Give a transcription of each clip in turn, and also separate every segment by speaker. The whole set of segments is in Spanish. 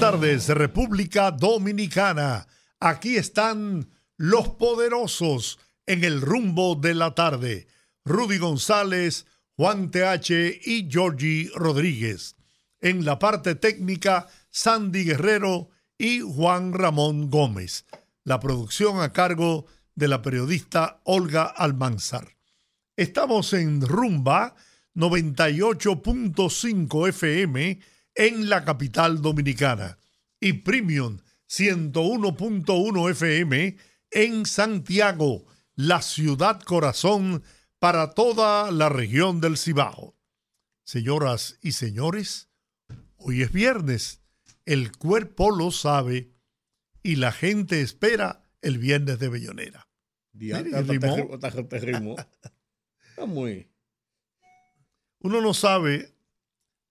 Speaker 1: Tardes, República Dominicana. Aquí están los poderosos en el rumbo de la tarde. Rudy González, Juan TH y Georgie Rodríguez. En la parte técnica, Sandy Guerrero y Juan Ramón Gómez. La producción a cargo de la periodista Olga Almanzar. Estamos en Rumba 98.5 FM en la capital dominicana y Premium 101.1 FM en Santiago, la ciudad corazón para toda la región del Cibao. Señoras y señores, hoy es viernes, el cuerpo lo sabe y la gente espera el viernes de Bellonera.
Speaker 2: muy.
Speaker 1: Uno no sabe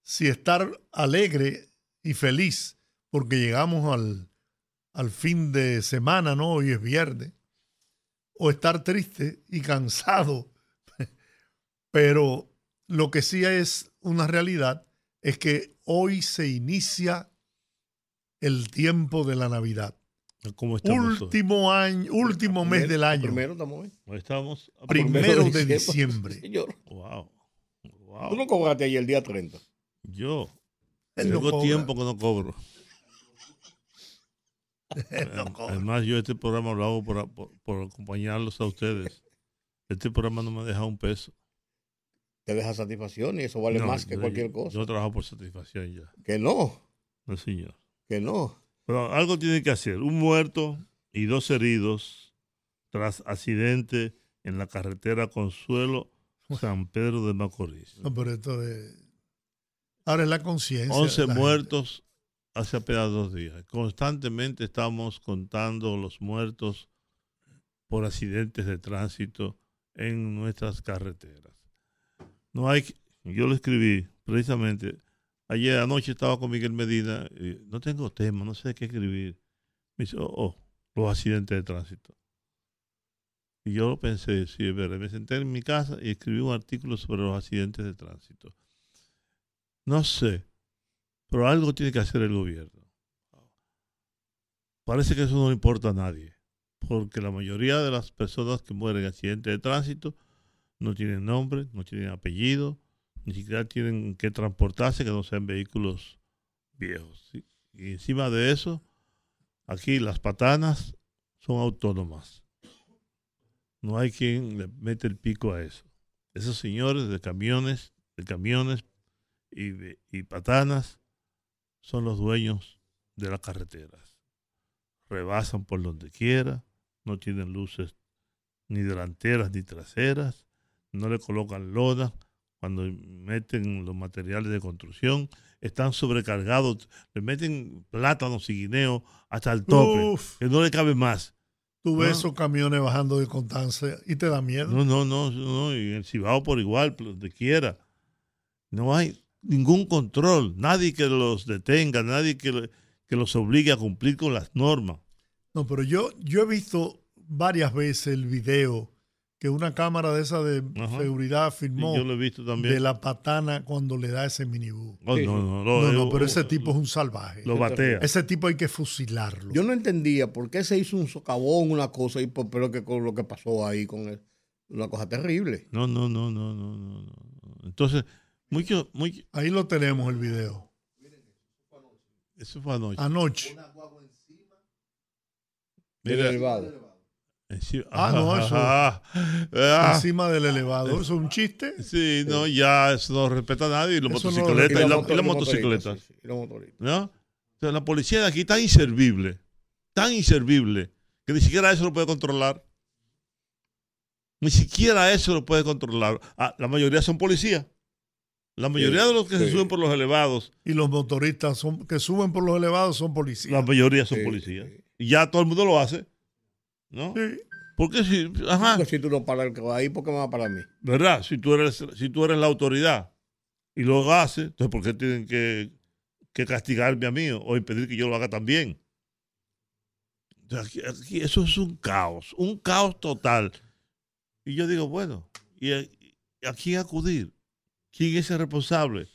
Speaker 1: si estar alegre y feliz porque llegamos al, al fin de semana, ¿no? Hoy es viernes. O estar triste y cansado. Pero lo que sí es una realidad es que hoy se inicia el tiempo de la Navidad.
Speaker 3: ¿Cómo estamos
Speaker 1: último año, último mes del año.
Speaker 2: Primero estamos hoy.
Speaker 3: Estamos
Speaker 1: primero de diciembre.
Speaker 2: Señor.
Speaker 3: Wow.
Speaker 2: wow. Tú no cobraste ahí el día 30.
Speaker 3: Yo. Tengo tiempo que no cobro.
Speaker 1: no
Speaker 3: Además, yo este programa lo hago por, por, acompañarlos a ustedes. Este programa no me deja un peso.
Speaker 2: Te deja satisfacción y eso vale más que cualquier cosa.
Speaker 3: Yo trabajo por satisfacción ya.
Speaker 2: Que no.
Speaker 3: No, señor.
Speaker 2: Que no.
Speaker 3: Pero algo tiene que hacer. Un muerto y dos heridos tras accidente en la carretera Consuelo San Pedro de Macorís.
Speaker 1: No, pero esto es... Ahora es la conciencia.
Speaker 3: 11 muertos hace apenas dos días. Constantemente estamos contando los muertos por accidentes de tránsito en nuestras carreteras. No hay, yo lo escribí precisamente Ayer anoche estaba con Miguel Medina, y no tengo tema, no sé qué escribir. Me dice, oh, oh los accidentes de tránsito. Y yo pensé, sí, es verdad. Me senté en mi casa y escribí un artículo sobre los accidentes de tránsito. No sé, pero algo tiene que hacer el gobierno. Parece que eso no importa a nadie, porque la mayoría de las personas que mueren en accidentes de tránsito no tienen nombre, no tienen apellido, ni siquiera tienen que transportarse que no sean vehículos viejos. Y encima de eso, aquí las patanas son autónomas. No hay quien le mete el pico a eso. Esos señores de camiones, de camiones y, y patanas son los dueños de las carreteras. Rebasan por donde quiera, no tienen luces ni delanteras ni traseras, no le colocan lodas cuando meten los materiales de construcción, están sobrecargados, le meten plátanos y guineos hasta el tope, que no le cabe más.
Speaker 1: Tú ves esos camiones bajando de Constanza y te da miedo.
Speaker 3: No, no, no, no, y en Cibao por igual, donde quiera. No hay ningún control, nadie que los detenga, nadie que, que los obligue a cumplir con las normas.
Speaker 1: No, pero yo, yo he visto varias veces el video que una cámara de esa de seguridad filmó
Speaker 3: yo lo he visto también.
Speaker 1: de la patana cuando le da ese minibús.
Speaker 3: Oh, no, no,
Speaker 1: no, no, pero ese tipo es un salvaje.
Speaker 3: Lo batea.
Speaker 1: Ese tipo hay que fusilarlo.
Speaker 2: Yo no entendía por qué se hizo un socavón, una cosa, y por, pero que con lo que pasó ahí con él. Una cosa terrible.
Speaker 3: No, no, no, no, no, no. Entonces, mucho, muy...
Speaker 1: Ahí lo tenemos el video.
Speaker 3: Eso fue anoche.
Speaker 1: Anoche.
Speaker 2: Mira,
Speaker 1: ah, no, eso. Ah, encima del elevador, ¿eso es un chiste?
Speaker 3: Sí, no, ya eso no respeta a nadie. Y los motocicletas, y, la, motocicleta. ¿No? la policía de aquí está inservible, tan inservible, que ni siquiera eso lo puede controlar. Ni siquiera eso lo puede controlar. Ah, la mayoría son policías. La mayoría de los que se suben por los elevados.
Speaker 1: Y los motoristas son, que suben por los elevados son policías.
Speaker 3: La mayoría son policías. y ya todo el mundo lo hace. ¿No?
Speaker 1: Sí.
Speaker 3: Porque si, ajá,
Speaker 2: Porque si tú no paras el que va ahí, ¿por qué me va a parar a mí?
Speaker 3: ¿verdad? Si tú eres, si tú eres la autoridad y lo haces, entonces ¿por qué tienen que, que castigarme a mí o impedir que yo lo haga también? Entonces, aquí- aquí eso es un caos, un caos total. Y yo digo, bueno, ¿y a, y a quién acudir? ¿Quién es el responsable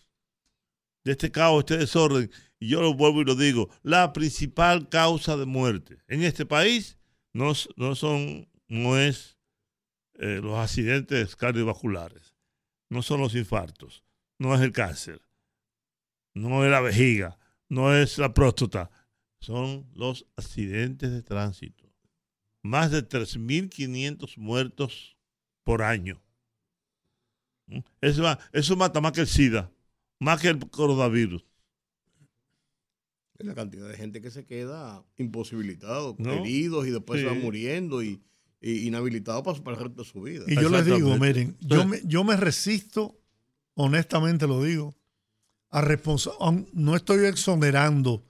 Speaker 3: de este caos, este desorden? Y yo lo vuelvo y lo digo, la principal causa de muerte en este país no, no son, no es eh, los accidentes cardiovasculares, no son los infartos, no es el cáncer, no es la vejiga, no es la próstata, son los accidentes de tránsito. Más de 3.500 muertos por año. ¿Mm? Eso, eso mata más que el SIDA, más que el coronavirus.
Speaker 2: Es la cantidad de gente que se queda imposibilitado,
Speaker 3: ¿No?
Speaker 2: heridos y después se
Speaker 3: Sí.
Speaker 2: van muriendo y, y inhabilitados para, para el resto de su vida.
Speaker 1: Y yo les digo, miren, yo
Speaker 3: Sí.
Speaker 1: me, yo me resisto, honestamente lo digo, a responsa- no estoy exonerando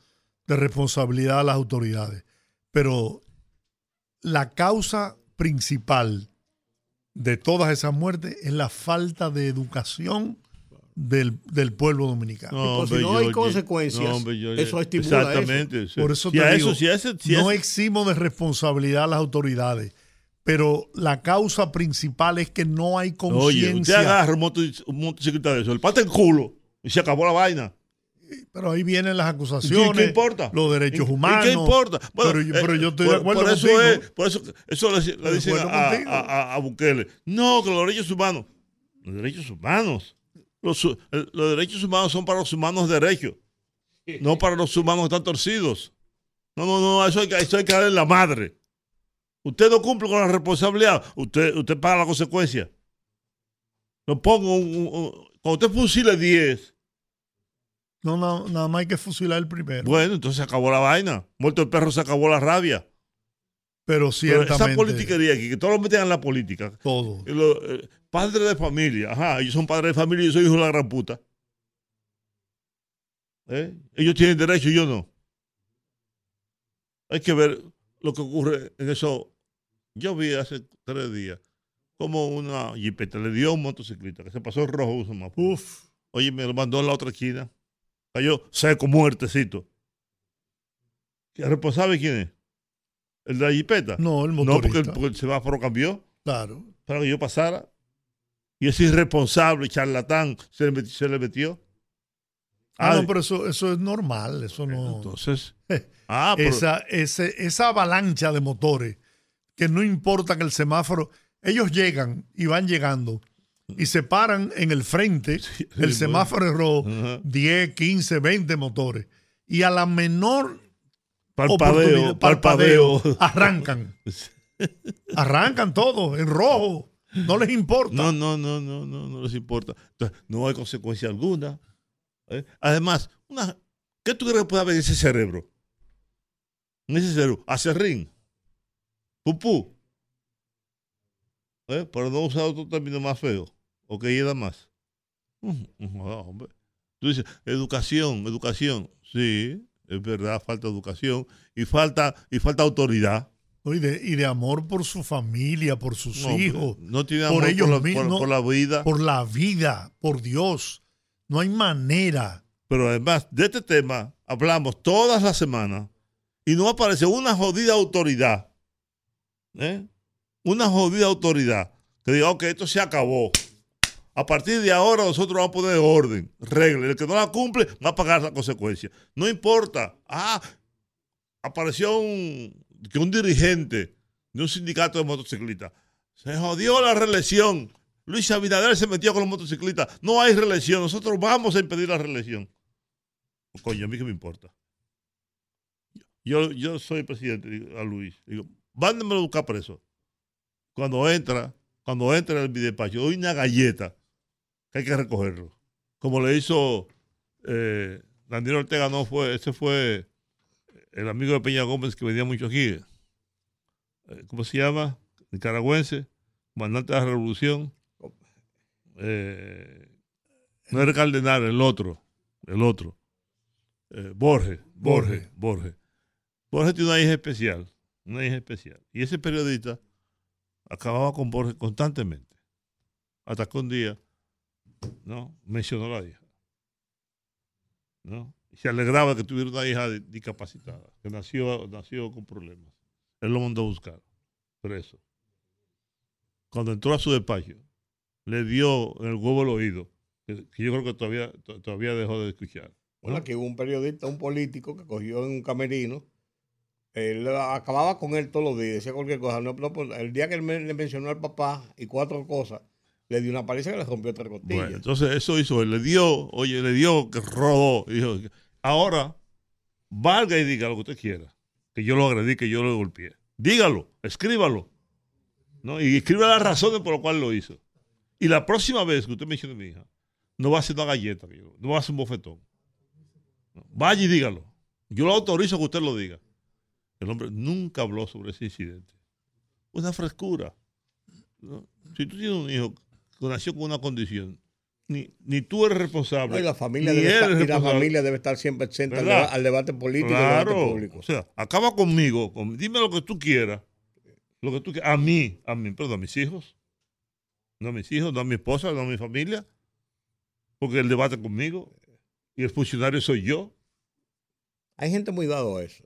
Speaker 1: de responsabilidad a las autoridades, pero la causa principal de todas esas muertes es la falta de educación del, del pueblo dominicano.
Speaker 2: pues, si no hay consecuencias, eso estimula
Speaker 3: Exactamente. sí.
Speaker 1: Por eso
Speaker 3: Si
Speaker 1: te
Speaker 3: a
Speaker 1: digo,
Speaker 3: eso, si a ese- si
Speaker 1: no
Speaker 3: ese-
Speaker 1: eximo de responsabilidad a las autoridades, pero la causa principal es que no hay
Speaker 3: Oye, usted
Speaker 1: conciencia.
Speaker 3: agarra un, moto, un motociclista de eso, le pata el culo y se acabó la vaina.
Speaker 1: Pero ahí vienen las
Speaker 3: ¿Y
Speaker 1: acusaciones,
Speaker 3: qué, qué importa?
Speaker 1: los derechos
Speaker 3: ¿Y- y
Speaker 1: humanos.
Speaker 3: ¿Qué importa?
Speaker 1: pero, yo- pero yo estoy
Speaker 3: por,
Speaker 1: de acuerdo
Speaker 3: por eso
Speaker 1: contigo.
Speaker 3: es, por eso, eso le, le dicen a, Bukele. No, que los derechos humanos. Los derechos humanos. Los, los derechos humanos son para los humanos derechos, no para los humanos que están torcidos. No, no, no, eso hay, que- eso hay que darle la madre. Usted no cumple con la responsabilidad, usted, usted paga la consecuencia. No pongo un, un- un- cuando usted fusile 10,
Speaker 1: No, no, nada más hay que fusilar el primero.
Speaker 3: bueno, entonces se acabó la vaina. Muerto el perro, se acabó la rabia.
Speaker 1: pero
Speaker 3: Pero
Speaker 1: ciertamente.
Speaker 3: esa politiquería aquí, que todos lo meten en la política.
Speaker 1: todo.
Speaker 3: Y lo- eh, padres de familia, ajá, ellos son padres de familia y yo soy hijo de la gran puta. ¿Eh? Ellos tienen derecho y yo no. Hay que ver lo que ocurre en eso. Yo vi hace tres días como una jipeta le dio a un motociclista que se pasó rojo.
Speaker 1: Uf.
Speaker 3: Oye, me lo mandó en la otra esquina. Cayó seco, muertecito. ¿El responsable quién es? ¿El de la jipeta?
Speaker 1: No, el
Speaker 3: No,
Speaker 1: motorista.
Speaker 3: porque el, porque el semáforo cambió
Speaker 1: Claro.
Speaker 3: para que yo pasara. Y ese irresponsable, charlatán, se le metió. Se le metió.
Speaker 1: Ah,
Speaker 3: Ah,
Speaker 1: no, pero eso, eso es normal. Eso no.
Speaker 3: Entonces. Ah, pero.
Speaker 1: esa, ese- esa avalancha de motores que no importa que el semáforo, ellos llegan y van llegando y se paran en el frente,
Speaker 3: sí,
Speaker 1: el semáforo es rojo,
Speaker 3: Ajá.
Speaker 1: 10, 15, 20 motores. Y a la menor
Speaker 3: parpadeo.
Speaker 1: arrancan. arrancan todos en rojo. No les importa.
Speaker 3: No, no, no, no, no, no les importa. Entonces, no hay consecuencia alguna. ¿eh? Además, una, ¿qué tú crees que puede haber en ese cerebro? En ese cerebro, acerrín, pupú. ¿Eh? Para no usar otro término más feo, o que hieda más. Mm, mm, hombre. Tú dices, educación, educación. Sí, es verdad, falta educación y falta, y falta autoridad.
Speaker 1: Y de, y de amor por su familia, por sus
Speaker 3: No,
Speaker 1: hijos,
Speaker 3: no tiene
Speaker 1: por
Speaker 3: amor
Speaker 1: ellos
Speaker 3: por,
Speaker 1: mismos,
Speaker 3: por- por la vida.
Speaker 1: por la vida, por Dios. No hay manera.
Speaker 3: Pero además de este tema hablamos todas las semanas y no aparece una jodida autoridad. ¿eh? Una jodida autoridad que diga, ok, esto se acabó. A partir de ahora nosotros vamos a poner orden, regla. El que no la cumple va a pagar la consecuencia. No importa. Ah, apareció que un dirigente de un sindicato de motociclistas. Se jodió la reelección. Luis Abinader se metió con los motociclistas. No hay reelección. Nosotros vamos a impedir la reelección. Coño, a mí qué me importa. Yo, yo soy presidente, a Luis. Digo, mándemelo a buscar preso. Cuando entra, cuando entra en mi despacho, doy una galleta que hay que recogerlo. Como le hizo eh, Daniel Ortega, no fue, ese fue el amigo de Peña Gómez que venía mucho aquí. Eh, ¿Cómo se llama? Nicaragüense, comandante de la revolución. Eh, no era Cardenal, el otro, el otro. Eh, Borges, Borges, Borges. Borges tiene una hija especial, una hija especial. Y ese periodista acababa con Borges constantemente. Hasta que un día, ¿no? Mencionó la hija. ¿No? Se alegraba que tuviera una hija discapacitada, que nació, nació con problemas. Él lo mandó a buscar, preso. Cuando entró a su despacho, le dio en el huevo el oído, que, yo creo que todavía, todavía dejó de escuchar.
Speaker 2: Bueno, aquí hubo un periodista, un político que cogió en un camerino él acababa con él todos los días, decía cualquier cosa. Pues, el día que él le mencionó al papá y cuatro cosas, le dio una paliza que le rompió tres costillas. Bueno,
Speaker 3: entonces eso hizo, él le dio, oye, le dio que rodó. Dijo, ahora, valga y diga lo que usted quiera. Que yo lo agredí, que yo lo golpeé. Dígalo, escríbalo. ¿no? Y escriba las razones por las cuales lo hizo. Y la próxima vez que usted mencione a mi hija, no va a hacer una galleta, no va a hacer un bofetón. Vaya y dígalo. Yo lo autorizo que usted lo diga. El hombre nunca habló sobre ese incidente. Una frescura. Si tú tienes un hijo nació con una condición, ni, ni tú eres responsable.
Speaker 2: y, la familia debe estar, y la familia debe estar siempre exenta al, debate político
Speaker 3: claro. debate público. O sea, acaba conmigo, dime lo que tú quieras. Lo que tú quieras. A mí, a mí, perdón, a mis hijos. No a mis hijos, no a mi esposa, no a mi familia. Porque el debate conmigo y el funcionario soy yo.
Speaker 2: Hay gente muy dado a eso.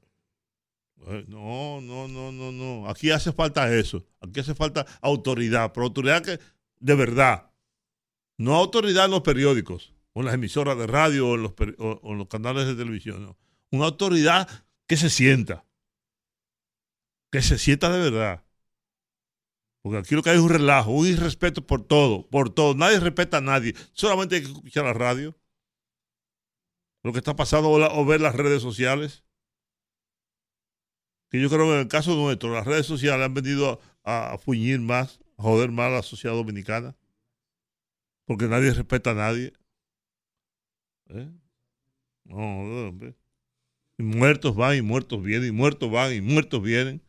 Speaker 3: Eh, no, no, no, no, no. Aquí hace falta eso. Aquí hace falta autoridad, pero autoridad que de verdad. No autoridad en los periódicos, o en las emisoras de radio, o en los, canales de televisión. Una autoridad que se sienta. Que se sienta de verdad. Porque aquí lo que hay es un relajo, un irrespeto por todo, por todo. Nadie respeta a nadie. Solamente hay que escuchar la radio. Lo que está pasando o ver las redes sociales que yo creo que en el caso nuestro, las redes sociales han venido a, a fuñir más, joder más a la sociedad dominicana, porque nadie respeta a nadie. ¿Eh? No, hombre. Y muertos van y muertos vienen, y muertos van y muertos vienen.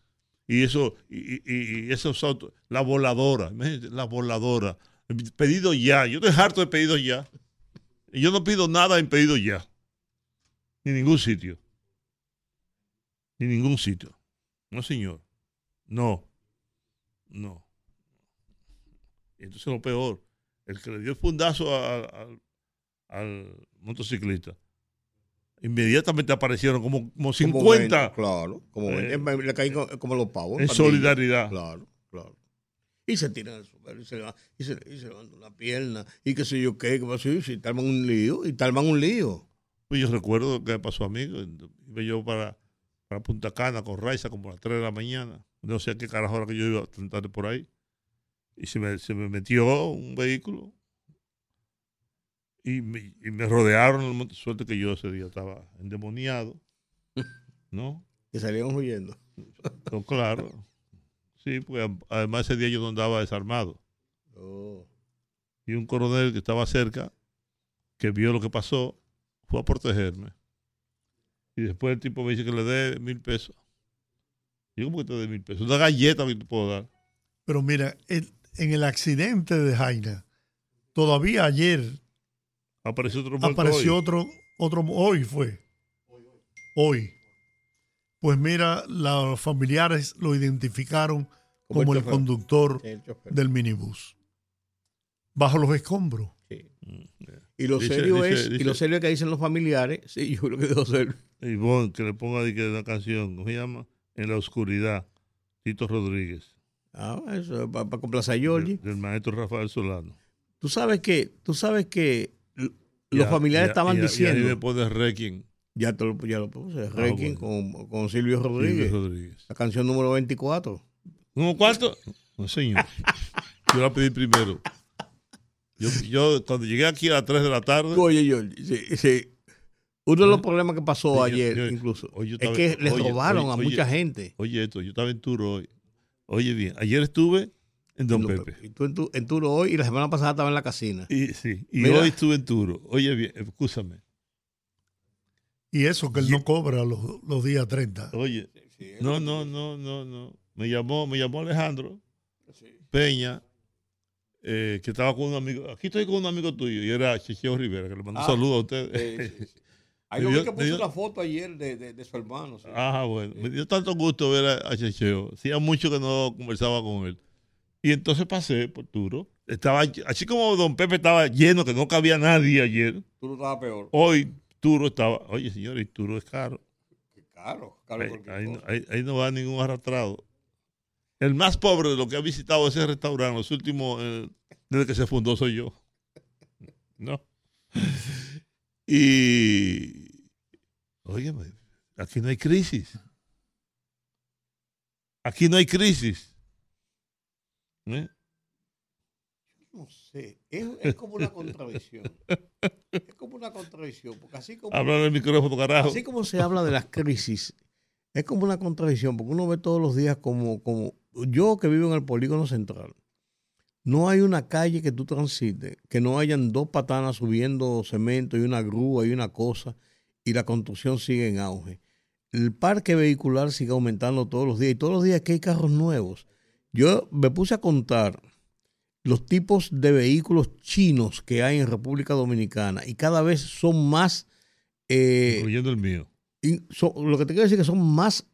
Speaker 3: Y eso, y, y, eso la voladora, la voladora. Pedido ya, yo estoy harto de pedido ya. Y yo no pido nada en pedido ya. Ni ningún sitio ni ningún sitio. No, señor. No. No. Y entonces lo peor, el que le dio el fundazo al motociclista, inmediatamente aparecieron como, como 50.
Speaker 2: claro, como, eh, le caen como los pavos.
Speaker 3: En solidaridad.
Speaker 2: Claro, claro. Y se tiran y se, y se, y se levantan una pierna y qué sé yo qué, qué pasó, y te arman un lío, y te arman un lío.
Speaker 3: Pues yo recuerdo que pasó a mí, iba yo para para Punta Cana con Raiza como a las 3 de la mañana. No sé a qué carajo era que yo iba a tentar por ahí. Y se me, se me metió un vehículo y me, y me rodearon. Suerte que yo ese día estaba endemoniado. ¿No?
Speaker 2: Y salieron huyendo.
Speaker 3: No, claro. Sí, pues además ese día yo no andaba desarmado. Oh. Y un coronel que estaba cerca, que vio lo que pasó, fue a protegerme. Y después el tipo me dice que le dé mil pesos. Yo, ¿cómo que te dé mil pesos? Una galleta que te puedo dar.
Speaker 1: Pero mira, en el accidente de Jaina, todavía ayer
Speaker 3: apareció otro
Speaker 1: apareció otro otro hoy fue. Hoy. Pues mira los familiares lo identificaron como, el, conductor del minibús. Bajo los escombros.
Speaker 2: Y lo serio es y lo serio que dicen los familiares sí yo creo que debo ser.
Speaker 3: Ivonne, que le ponga una canción, ¿cómo se llama? En la oscuridad, Tito Rodríguez.
Speaker 2: Ah, eso, para complacer a Giorgi.
Speaker 3: Del, maestro Rafael Solano.
Speaker 2: Tú sabes que, tú sabes que los familiares estaban diciendo.
Speaker 3: Y ahí después de Requiem.
Speaker 2: Ya, te lo, ya lo puse, ah, Requiem con, con, Silvio Rodríguez. Silvio Rodríguez. La canción número 24.
Speaker 3: ¿Número cuarto? No, señor. Yo la pedí primero. Yo, yo, cuando llegué aquí a las 3 de la tarde.
Speaker 2: Oye, Giorgi, sí, sí. Uno de los problemas que pasó ayer, incluso, es que le robaron a mucha gente.
Speaker 3: Oye, esto, yo estaba en Turo hoy. Oye, bien, ayer estuve en Don Pepe.
Speaker 2: Y tú en, Turo hoy y la semana pasada estaba en la casina.
Speaker 3: Y, sí, y hoy estuve en Turo. Oye, bien, escúchame.
Speaker 1: Y eso que él no cobra los, días 30.
Speaker 3: Oye, no, no, no, no, no. Me llamó, me llamó Alejandro Peña, eh, que estaba con un amigo. Aquí estoy con un amigo tuyo y era Chicheo Rivera, que le mandó un ah. saludo a ustedes.
Speaker 2: Ahí lo vi que puso una foto ayer de, de, su hermano.
Speaker 3: Ajá, bueno. Me dio tanto gusto ver a, a Checheo. Hacía mucho que no conversaba con él. Y entonces pasé por Turo. Estaba, así como Don Pepe estaba lleno, que no cabía nadie ayer.
Speaker 2: Turo estaba peor.
Speaker 3: Hoy Turo estaba. Oye, señores, Turo es caro.
Speaker 2: Qué caro. caro
Speaker 3: ahí, no va ningún arrastrado. El más pobre de lo que ha visitado ese restaurante, los últimos, eh, desde que se fundó, soy yo. ¿No? Y. Oye, aquí no hay crisis. Aquí no hay crisis.
Speaker 2: ¿Eh? No sé, es, como una contradicción. Es como una contradicción, porque así como...
Speaker 3: Habla del micrófono, carajo.
Speaker 2: Así como se habla de las crisis, es como una contradicción, porque uno ve todos los días como, como yo que vivo en el polígono central, no hay una calle que tú transites que no hayan dos patanas subiendo cemento y una grúa y una cosa y la construcción sigue en auge. El parque vehicular sigue aumentando todos los días y todos los días que hay carros nuevos. Yo me puse a contar los tipos de vehículos chinos que hay en República Dominicana y cada vez son más...
Speaker 3: Eh, Incluyendo el mío.
Speaker 2: lo que te quiero decir es que son más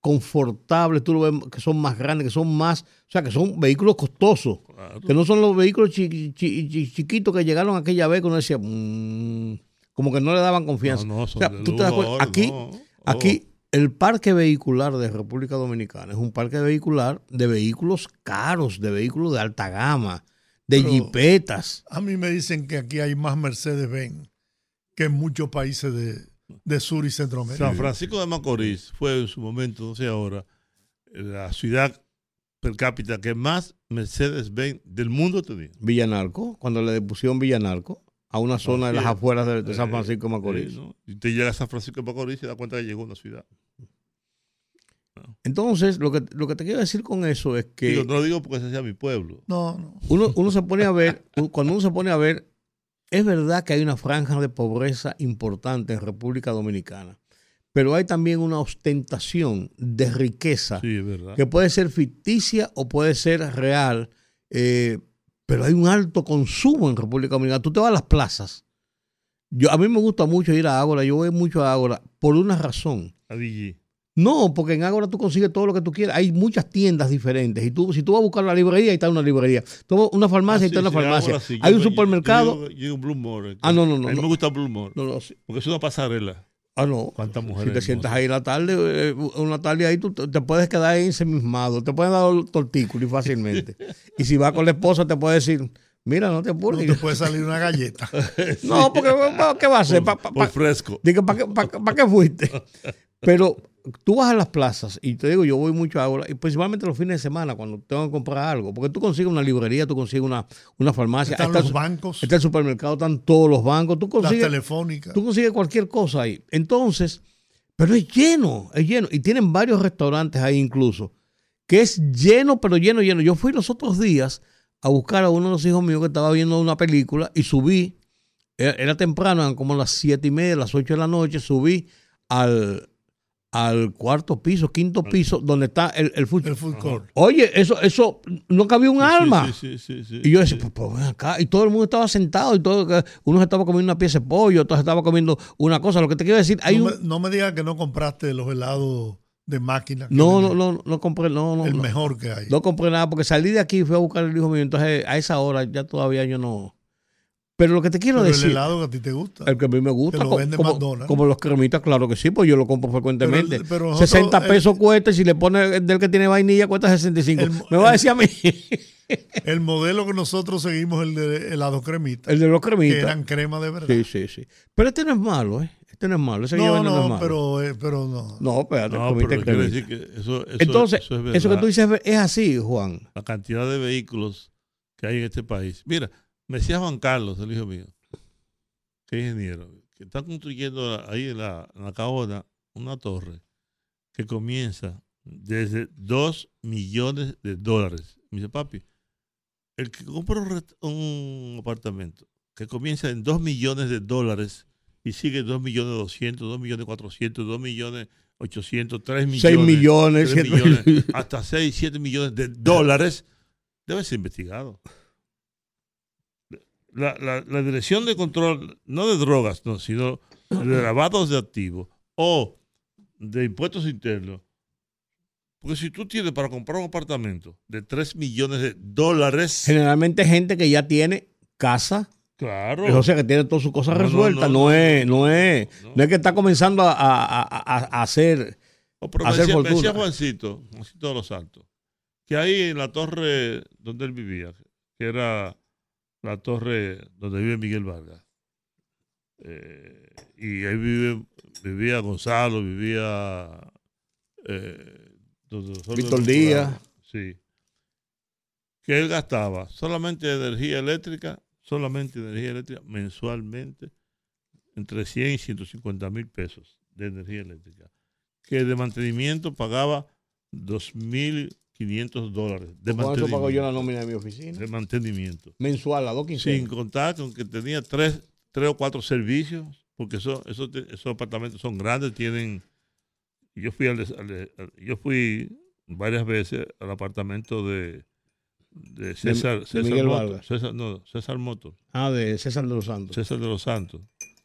Speaker 2: confortables, tú lo ves que son más grandes, que son más, o sea, que son vehículos costosos, que no son los vehículos chiquitos que llegaron aquella vez que uno decía, mm", como que no le daban confianza. No, tú te das cuenta, aquí, aquí el parque vehicular de República Dominicana es un parque vehicular de vehículos caros, de vehículos de alta gama, de jipetas.
Speaker 1: A mí me dicen que aquí hay más Mercedes-Benz que en muchos países de, Sur y Centroamérica.
Speaker 3: San Francisco de Macorís fue en su momento, no sé ahora, la ciudad per cápita que más Mercedes-Benz del mundo tenía.
Speaker 2: Villanarco, cuando le pusieron Villanarco a una zona de las afueras de, San Francisco de Macorís.
Speaker 3: Y te llega a San Francisco de Macorís y te das cuenta que llegó a una ciudad.
Speaker 2: Entonces, lo que, lo que te quiero decir con eso es que.
Speaker 3: no lo digo porque ese sea mi pueblo.
Speaker 1: No, no.
Speaker 2: Uno, uno se pone a ver, cuando uno se pone a ver, es verdad que hay una franja de pobreza importante en República Dominicana, pero hay también una ostentación de riqueza que puede ser ficticia o puede ser real, eh, pero hay un alto consumo en República Dominicana. Tú te vas a las plazas. Yo, a mí me gusta mucho ir a Ágora, yo voy mucho a Ágora por una razón.
Speaker 3: A DG.
Speaker 2: No, porque en Ágora tú consigues todo lo que tú quieras. Hay muchas tiendas diferentes. Y tú, si tú vas a buscar la librería, ahí está una librería. Tú una farmacia, ahí está una farmacia. Hay un supermercado.
Speaker 3: Yo, Blue
Speaker 2: Ah, no, no, no.
Speaker 3: A mí me gusta Blue No,
Speaker 2: no,
Speaker 3: Porque es una pasarela.
Speaker 2: Ah, no.
Speaker 3: ¿Cuántas mujeres?
Speaker 2: Si te sientas ahí en la tarde, eh, una tarde ahí, tú te puedes quedar ahí ensemismado. Te pueden dar tortículo fácilmente. y si vas con la esposa, te puede decir. Mira, no te apures.
Speaker 1: No te puede salir una galleta.
Speaker 2: no, porque ¿qué va a hacer?
Speaker 3: Por, fresco.
Speaker 2: Digo, ¿para qué, para qué fuiste? Pero tú vas a las plazas y te digo, yo voy mucho ahora, y principalmente los fines de semana cuando tengo que comprar algo, porque tú consigues una librería, tú consigues una, una farmacia.
Speaker 1: Están los bancos.
Speaker 2: Está el supermercado, están todos los bancos. Tú consigues,
Speaker 1: las telefónicas.
Speaker 2: Tú consigues cualquier cosa ahí. Entonces, pero es lleno, es lleno. Y tienen varios restaurantes ahí incluso, que es lleno, pero lleno, lleno. Yo fui los otros días a buscar a uno de los hijos míos que estaba viendo una película y subí, era, era temprano, eran como las siete y media, las ocho de la noche, subí al, al cuarto piso, quinto piso, donde está el, el food, court. Oye, eso, eso no cabía un alma. y yo decía, pues, pues acá. Y todo el mundo estaba sentado y todo, uno estaba comiendo una pieza de pollo, otros estaba comiendo una cosa. Lo que te quiero decir, hay
Speaker 1: no,
Speaker 2: un...
Speaker 1: me, no me digas que no compraste los helados de máquina.
Speaker 2: No, no, no, no compré, no, no.
Speaker 1: El mejor que hay.
Speaker 2: No compré nada porque salí de aquí y fui a buscar el hijo mío. Entonces, a esa hora ya todavía yo no pero lo que te quiero decir.
Speaker 1: El helado que a ti te gusta.
Speaker 2: El que a mí me gusta.
Speaker 1: lo vende
Speaker 2: como,
Speaker 1: McDonald's.
Speaker 2: Como los cremitas, claro que sí, pues yo lo compro frecuentemente. 60 pesos cuesta y si le pones del que tiene vainilla cuesta 65. me va a decir a mí.
Speaker 1: el modelo que nosotros seguimos, el de helado cremita.
Speaker 2: El de los cremitas.
Speaker 1: Que eran crema de verdad.
Speaker 2: Sí, sí, sí. Pero este no es malo, ¿eh? Este no es malo. Ese
Speaker 1: no, no, es malo. Pero, eh, pero no.
Speaker 2: No, espérate,
Speaker 3: no, pero decir que eso, eso,
Speaker 2: Entonces,
Speaker 3: eso, es
Speaker 2: eso que tú dices es así, Juan.
Speaker 3: La cantidad de vehículos que hay en este país. Mira, me decía Juan Carlos, el hijo mío que ingeniero, que está construyendo ahí en la, en la Caona una torre que comienza desde 2 millones de dólares. Me dice, papi, el que compra un apartamento que comienza en 2 millones de dólares y sigue 2 millones 200, 2 millones 400, 2 millones 800, 3 millones.
Speaker 2: 6 millones,
Speaker 3: 3 millones hasta 6, 7 millones de dólares, debe ser investigado la, la, Dirección de Control, no de drogas, no, sino de lavados de activos o de impuestos internos. Porque si tú tienes para comprar un apartamento de 3 millones de dólares,
Speaker 2: Generalmente gente que ya tiene casa,
Speaker 3: claro.
Speaker 2: o sea, que tiene todas sus cosas
Speaker 3: No, no,
Speaker 2: resueltas.
Speaker 3: no,
Speaker 2: No,
Speaker 3: no,
Speaker 2: es,
Speaker 3: no,
Speaker 2: es,
Speaker 3: no.
Speaker 2: es que está comenzando a, a- a- hacer.
Speaker 3: Pero me
Speaker 2: hacer
Speaker 3: decía, me
Speaker 2: fortuna.
Speaker 3: decía Juancito, Juancito de los Santos, que ahí en la torre donde él vivía, que era la torre donde vive Miguel Vargas, eh, y ahí vive, vivía Gonzalo, vivía eh,
Speaker 2: Víctor Díaz.
Speaker 3: Sí. Que él gastaba solamente energía eléctrica, solamente energía eléctrica mensualmente entre 100 y 150 mil pesos de energía eléctrica. Que de mantenimiento pagaba 2.500 dólares de
Speaker 2: eso pago yo la
Speaker 3: mantenimiento.
Speaker 2: nómina de mi oficina.
Speaker 3: De mantenimiento.
Speaker 2: Mensual, a dos
Speaker 3: Sin
Speaker 2: quincenas.
Speaker 3: contar con que tenía tres, tres o cuatro servicios, porque eso, eso esos apartamentos son grandes, tienen... Yo fui, al, des- al de- al- yo fui varias veces al apartamento de, de César, César
Speaker 2: Miguel Vargas.
Speaker 3: César, no, César Motos,
Speaker 2: Ah, de César de los Santos.
Speaker 3: César de los Santos,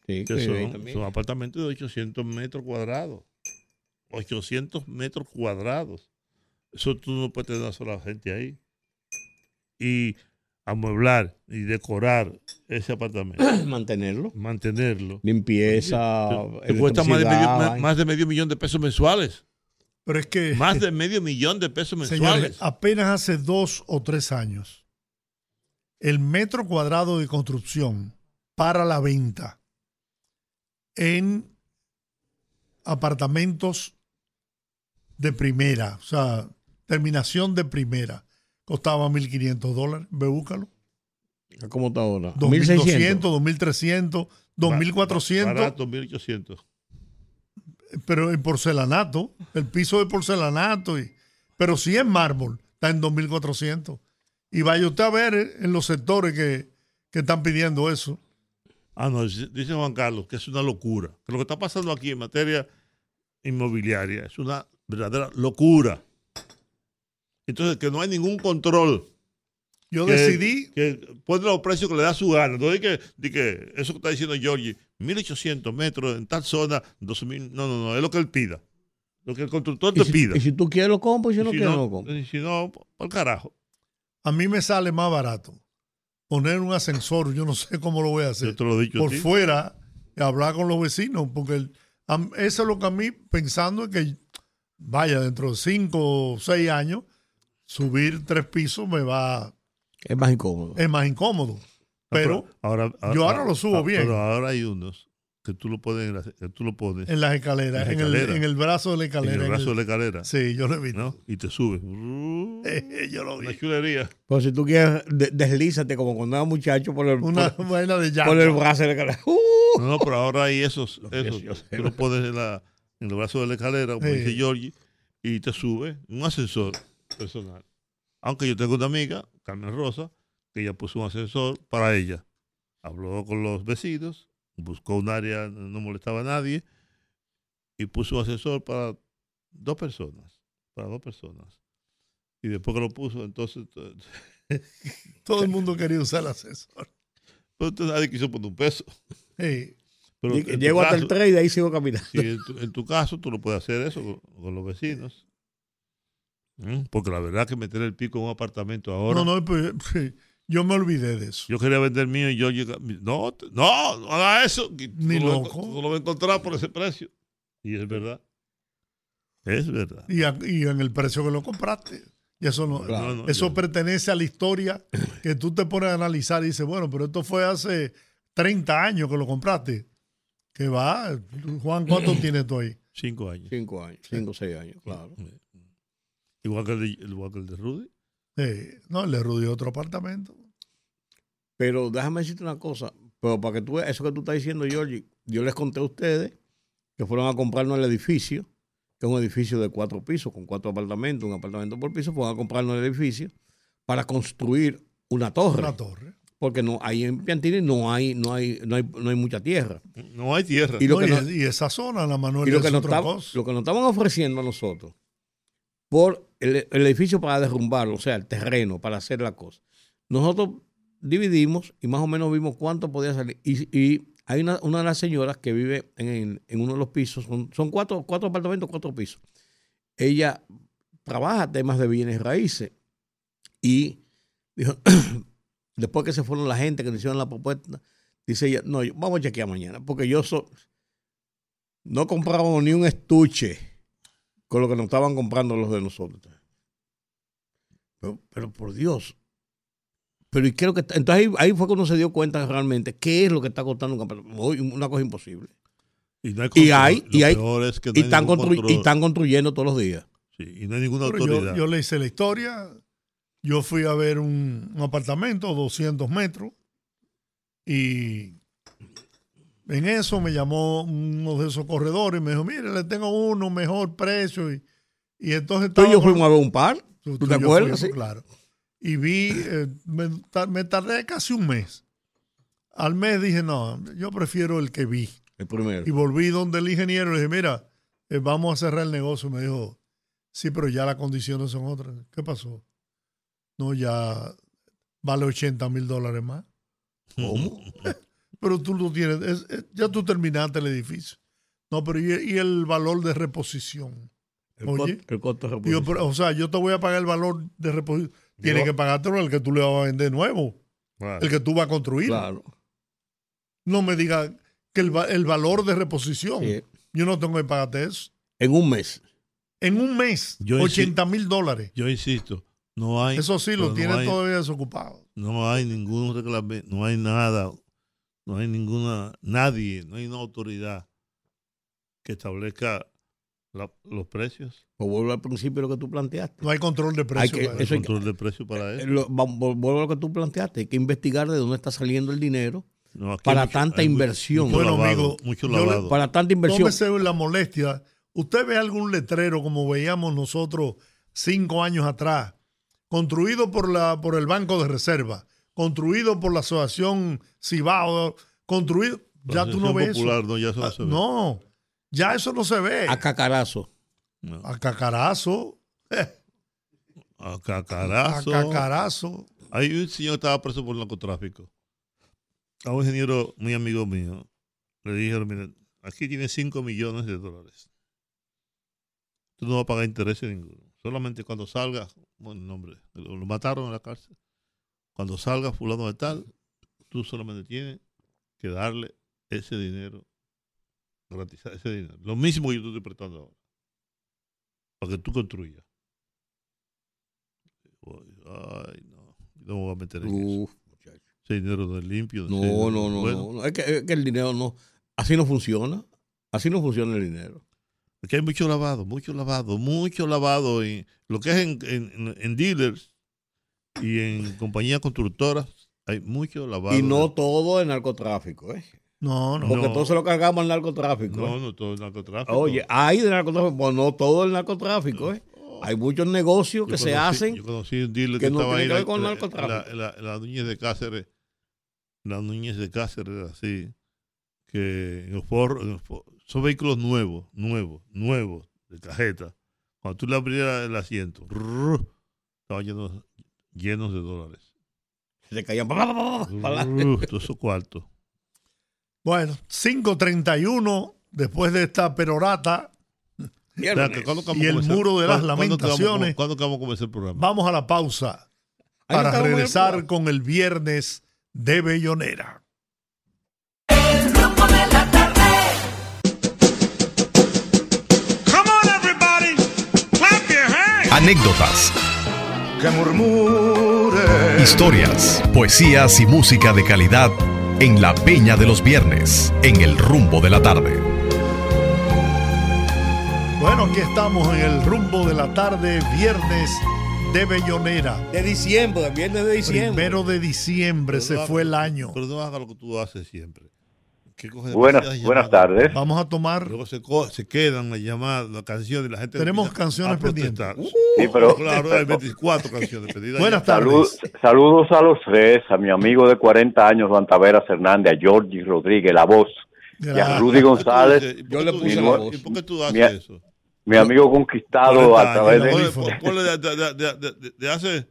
Speaker 2: Sí,
Speaker 3: que son apartamentos de 800 metros cuadrados. 800 metros cuadrados. Eso tú no puedes tener una sola gente ahí. Y amueblar y decorar ese apartamento,
Speaker 2: Mantenerlo.
Speaker 3: mantenerlo,
Speaker 2: Limpieza.
Speaker 3: te cuesta más de, medio,
Speaker 2: electricidad,
Speaker 3: más- más de medio millón de pesos mensuales.
Speaker 1: Pero es que,
Speaker 3: Más de medio millón de pesos
Speaker 1: señores,
Speaker 3: mensuales.
Speaker 1: apenas hace dos o tres años, el metro cuadrado de construcción para la venta en apartamentos de primera, o sea, terminación de primera, costaba 1.500 dólares. Ve, búscalo.
Speaker 2: ¿Cómo está ahora?
Speaker 1: 2.200,
Speaker 2: 1.600.
Speaker 1: 2.300, 2.400.
Speaker 3: Barato, 1.800.
Speaker 1: pero en porcelanato, el piso de porcelanato, y, pero si es mármol, está en 2.400. Y vaya usted a ver en los sectores que, que están pidiendo eso.
Speaker 3: Ah, no, dice dice Juan Carlos que es una locura. Que lo que está pasando aquí en materia inmobiliaria es una verdadera locura. Entonces, que no hay ningún control.
Speaker 1: Yo
Speaker 3: que,
Speaker 1: decidí,
Speaker 3: Que pone los precios que le da su gana. No es que, di que eso que está diciendo Georgie, 1800 metros en tal zona, 2000. No, no, no, es lo que él pida. Lo que el constructor te
Speaker 2: si,
Speaker 3: pida.
Speaker 2: y si tú quieres lo compro, y si no
Speaker 3: si
Speaker 2: quieres
Speaker 3: no,
Speaker 2: lo compro.
Speaker 3: y si no, por carajo.
Speaker 1: a mí me sale más barato poner un ascensor, yo no sé cómo lo voy a hacer,
Speaker 3: Yo te lo he dicho a
Speaker 1: por
Speaker 3: ti.
Speaker 1: fuera y hablar con los vecinos, porque el- eso es lo que a mí, pensando en que, vaya, dentro de cinco o seis años, subir tres pisos me va,
Speaker 2: Es más incómodo.
Speaker 1: es más incómodo. Pero
Speaker 3: ahora,
Speaker 1: yo ahora lo subo bien.
Speaker 3: Pero ahora hay unos que tú lo pones, en la- que tú lo pones
Speaker 1: en las escaleras,
Speaker 3: En las
Speaker 1: en, el,
Speaker 3: escaleras.
Speaker 1: en el brazo de la
Speaker 3: en
Speaker 1: escalera.
Speaker 3: el
Speaker 1: en
Speaker 3: brazo
Speaker 1: el-
Speaker 3: de la escalera.
Speaker 1: Sí, yo lo he visto.
Speaker 3: ¿no? Y te subes.
Speaker 1: yo lo vi.
Speaker 3: Una chulería.
Speaker 2: Pero si tú quieres, de- deslízate como cuando era muchacho por el,
Speaker 1: Una
Speaker 2: por,
Speaker 1: vaina de llave.
Speaker 2: por el brazo de la cara. ¡Uh!
Speaker 3: No, no, pero ahora hay esos.
Speaker 2: Lo
Speaker 3: esos
Speaker 2: yo sé.
Speaker 3: tú lo pones en, la, en el brazo de la escalera, como
Speaker 1: Sí.
Speaker 3: dice Georgie, y te sube un ascensor personal. Aunque yo tengo una amiga, Carmen Rosa, que ella puso un ascensor para ella. Habló con los vecinos, buscó un área, no molestaba a nadie, y puso un ascensor para dos personas. Para dos personas. Y después que lo puso, entonces,
Speaker 1: Todo el mundo quería usar el ascensor.
Speaker 3: pues, entonces nadie quiso poner un peso.
Speaker 1: Sí.
Speaker 3: Pero
Speaker 2: Llego hasta el
Speaker 3: caso-
Speaker 2: 3 y de ahí sigo caminando.
Speaker 3: Sí, en, tu, en tu caso, tú lo puedes hacer eso con, con los vecinos. Mm, Porque la verdad que meter el pico en un apartamento ahora.
Speaker 1: No, no, pues, sí, yo me olvidé de eso.
Speaker 3: Yo quería vender mío y yo llega- No, no, no haga eso.
Speaker 1: Ni
Speaker 3: lo a-
Speaker 1: loco.
Speaker 3: tú lo vas a encontrar por ese precio. Y es verdad. Es verdad.
Speaker 1: Y, a- y en el precio que lo compraste. Y eso no,
Speaker 2: Claro.
Speaker 3: No, no,
Speaker 1: eso
Speaker 3: yo-
Speaker 1: pertenece a la historia que tú te pones a analizar y dices, bueno, pero esto fue hace 30 años que lo compraste. Que va, Juan, ¿cuánto tienes tú ahí?
Speaker 3: Cinco años.
Speaker 2: Cinco años, cinco o seis años, claro.
Speaker 3: Igual que el de, igual que el de Rudy.
Speaker 1: Sí, no, le rodeó otro apartamento.
Speaker 2: Pero déjame decirte una cosa, pero para que tú veas eso que tú estás diciendo, Georgie, yo les conté a ustedes que fueron a comprarnos el edificio, que es un edificio de cuatro pisos, con cuatro apartamentos, un apartamento por piso, fueron a comprarnos el edificio para construir una torre.
Speaker 1: Una torre.
Speaker 2: Porque no, ahí en Piantini no hay, no hay, no hay, no hay mucha tierra.
Speaker 3: No hay tierra.
Speaker 2: Y lo
Speaker 1: No,
Speaker 2: que
Speaker 1: y,
Speaker 2: no-
Speaker 1: y esa zona, la Manuel,
Speaker 2: Y lo
Speaker 1: es
Speaker 2: que, nos
Speaker 1: otra
Speaker 2: estaban,
Speaker 1: cosa.
Speaker 2: lo que nos estaban ofreciendo a nosotros por el, edificio para derrumbarlo, o sea, el terreno para hacer la cosa. Nosotros dividimos y más o menos vimos cuánto podía salir. Y, y hay una, una de las señoras que vive en, en uno de los pisos, son, son cuatro, cuatro apartamentos, cuatro pisos. Ella trabaja temas de bienes raíces y después que se fueron la gente que nos hicieron la propuesta, dice ella, no, yo- vamos a chequear mañana, porque yo no comprábamos ni un estuche con lo que nos estaban comprando los de nosotros. Pero, pero por Dios. Pero y creo que está- entonces ahí, ahí fue cuando se dio cuenta realmente qué es lo que está costando un campeonato. Hoy, Una cosa imposible.
Speaker 3: Y, no hay
Speaker 2: Y
Speaker 3: control.
Speaker 2: hay-
Speaker 3: Lo
Speaker 2: y hay-
Speaker 3: peor es que no
Speaker 2: Y
Speaker 3: hay
Speaker 2: están, y están construyendo todos los días.
Speaker 3: Sí, y no hay ninguna
Speaker 1: Pero
Speaker 3: autoridad.
Speaker 1: yo, yo le hice la historia. Yo fui a ver un, un apartamento, 200 metros, y en eso me llamó uno de esos corredores y me dijo, mire, le tengo uno, mejor precio. Y, y entonces
Speaker 2: Tú y yo fuimos a ver un par.
Speaker 1: Tú-
Speaker 2: ¿Tú
Speaker 1: tú
Speaker 2: te acuerdas? Sí.
Speaker 1: Claro. Y vi, eh, me, ta- me tardé casi un mes. Al mes dije, no, yo prefiero el que vi.
Speaker 2: El primero.
Speaker 1: Y volví donde el ingeniero y le dije, mira, eh, vamos a cerrar el negocio. Me dijo, sí, pero ya las condiciones son otras. ¿Qué pasó? No, ya vale 80 mil dólares más.
Speaker 2: ¿Cómo?
Speaker 1: Pero tú lo tienes, es- es- ya tú terminaste el edificio. No, pero ¿y, y el valor de reposición?
Speaker 2: El,
Speaker 1: Oye.
Speaker 2: costo, el costo de reposición.
Speaker 1: pero, o sea, yo te voy a pagar el valor de reposición. Tienes que pagártelo el que tú le vas a vender nuevo,
Speaker 3: Claro.
Speaker 1: el que tú vas a construir.
Speaker 2: Claro.
Speaker 1: No me digas que el, el valor de reposición,
Speaker 2: Sí.
Speaker 1: yo no tengo que pagarte eso.
Speaker 2: En un mes.
Speaker 1: En un mes,
Speaker 3: Yo
Speaker 1: 80 mil dólares.
Speaker 3: Yo insisto, no hay.
Speaker 1: Eso sí, lo
Speaker 3: no hay-
Speaker 1: todavía desocupado.
Speaker 3: No hay ningún reglamento, no hay nada, no hay ninguna, nadie, no hay una autoridad que establezca la- los precios.
Speaker 2: Pues vuelvo al principio de lo que tú planteaste.
Speaker 1: No hay control de
Speaker 2: Hay
Speaker 1: precios.
Speaker 2: que-
Speaker 1: para
Speaker 3: El
Speaker 2: Eso hay
Speaker 3: control de precios para
Speaker 2: Eh,
Speaker 3: eso.
Speaker 2: lo- vuelvo a lo que tú planteaste. Hay que investigar de dónde está saliendo el dinero
Speaker 3: No,
Speaker 2: para
Speaker 3: hay mucho-
Speaker 2: tanta
Speaker 3: hay mucho-
Speaker 2: inversión.
Speaker 3: Mucho,
Speaker 1: Bueno,
Speaker 3: lavado,
Speaker 1: amigo,
Speaker 3: mucho
Speaker 1: le-
Speaker 2: para tanta inversión.
Speaker 1: Tómese la molestia. Usted ve algún letrero como veíamos nosotros cinco años atrás, construido por, la, por el Banco de Reserva, construido por la Asociación Cibao, construido.
Speaker 3: La
Speaker 1: Ya tú no ves
Speaker 3: Popular,
Speaker 1: eso.
Speaker 3: no, ya eso no
Speaker 1: Ah,
Speaker 3: se ve.
Speaker 1: no, ya eso no se ve.
Speaker 2: A cacarazo.
Speaker 3: No.
Speaker 1: A cacarazo,
Speaker 3: A
Speaker 1: a
Speaker 3: cacarazo.
Speaker 1: cacarazo.
Speaker 3: Hay un señor que estaba preso por narcotráfico. A un ingeniero muy amigo mío. Le dijeron, mire, aquí tiene 5 millones de dólares. Tú no vas a pagar intereses ninguno. Solamente cuando salga, bueno, nombre, lo, lo mataron en la cárcel. Cuando salga fulano de tal, tú solamente tienes que darle ese dinero, garantizar ese dinero. Lo mismo que yo te estoy prestando ahora. Para que tú construyas. Ay, no. No me voy a meter en eso.
Speaker 2: Uf, muchacho.
Speaker 3: Ese dinero no es limpio.
Speaker 2: No,
Speaker 3: dinero
Speaker 2: no, no,
Speaker 3: bueno.
Speaker 2: no. Es que, es que el dinero no. Así no funciona. Así no funciona el dinero.
Speaker 3: Aquí hay mucho lavado, mucho lavado, mucho lavado en lo que es en, en- en dealers y en compañías constructoras. Hay mucho lavado.
Speaker 2: Y no
Speaker 3: de-
Speaker 2: todo es narcotráfico, ¿eh?
Speaker 1: No, no.
Speaker 2: Porque
Speaker 3: No.
Speaker 2: todo se lo cargamos al narcotráfico.
Speaker 3: No,
Speaker 2: ¿eh?
Speaker 3: no todo es narcotráfico.
Speaker 2: Oye, hay de narcotráfico, pues no todo el narcotráfico, ¿eh? Hay muchos negocios
Speaker 3: Yo
Speaker 2: que se hacen.
Speaker 3: Yo conocí un dealer
Speaker 2: que
Speaker 3: que,
Speaker 2: no
Speaker 3: estaba ahí
Speaker 2: que ver
Speaker 3: en
Speaker 2: con
Speaker 3: la-
Speaker 2: narcotráfico.
Speaker 3: la, la, Núñez de Cáceres. La Núñez de Cáceres, así. Que en los forros- en for- son vehículos nuevos, nuevos, nuevos, de cajeta. Cuando tú le abrías el asiento, rrr, estaban llenos, llenos de dólares.
Speaker 2: Se caían pa, pa, pa, pa, pa, pa,
Speaker 3: Rrr, todos esos cuartos.
Speaker 1: Bueno, 5.31 después de esta perorata.
Speaker 2: Viernes.
Speaker 3: Espérate, ¿cuándo que vamos
Speaker 1: Y el
Speaker 3: comenzar?
Speaker 1: muro de las
Speaker 3: ¿Cuándo- cuándo que vamos-
Speaker 1: lamentaciones.
Speaker 3: ¿Cuándo que vamos a comenzar el programa?
Speaker 1: Vamos a la pausa para
Speaker 2: el
Speaker 1: regresar con el viernes de Bellonera.
Speaker 4: El rumbo de la tarde.
Speaker 5: Come on, everybody, clap your hands.
Speaker 6: Anécdotas,
Speaker 5: Que murmure.
Speaker 6: historias, poesías y música de calidad en la Peña de los Viernes, en el rumbo de la tarde.
Speaker 1: Bueno, aquí estamos en el rumbo de la tarde, viernes de Bellonera.
Speaker 2: De diciembre, viernes de diciembre.
Speaker 1: Primero de diciembre
Speaker 3: Pero
Speaker 1: se
Speaker 3: no
Speaker 1: fue el año.
Speaker 3: Pero no haga lo que tú haces siempre. Coge
Speaker 7: Buenas, buenas tardes.
Speaker 1: Vamos a tomar.
Speaker 3: Luego se, co- se quedan las llamadas, las canciones, la gente.
Speaker 1: Tenemos canciones pendientes.
Speaker 7: Sí, pero
Speaker 3: Claro, hay 24 canciones pedidas.
Speaker 1: Buenas tardes.
Speaker 7: salud- saludos a los tres, a mi amigo de 40 años, Juan Taveras Hernández, a Georgie Rodríguez, la voz, y a. Rudy
Speaker 3: ¿Por qué tú
Speaker 7: González,
Speaker 2: Yo le puse
Speaker 7: la
Speaker 2: voz.
Speaker 3: ¿Y por qué tú haces
Speaker 7: Mira, mi amigo conquistado
Speaker 3: 40
Speaker 7: a través de...
Speaker 3: ponle- de, de- de- de- de- de hace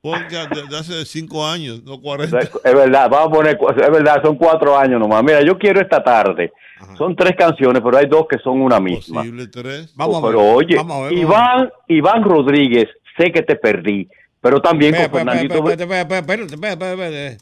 Speaker 3: Podcast de, de hace cinco años, no 40.
Speaker 7: Es verdad, vamos a poner, es verdad, son cuatro años nomás. Mira, yo quiero esta tarde. Son tres canciones, pero hay dos que son una misma.
Speaker 3: Posible tres.
Speaker 2: Vamos a ver.
Speaker 7: pero oye,
Speaker 2: vamos a ver, vamos a ver.
Speaker 7: Iván, Iván Rodríguez, sé que te perdí, pero también
Speaker 2: Espera,
Speaker 7: con
Speaker 2: espera,
Speaker 7: Fernandito.
Speaker 2: espera,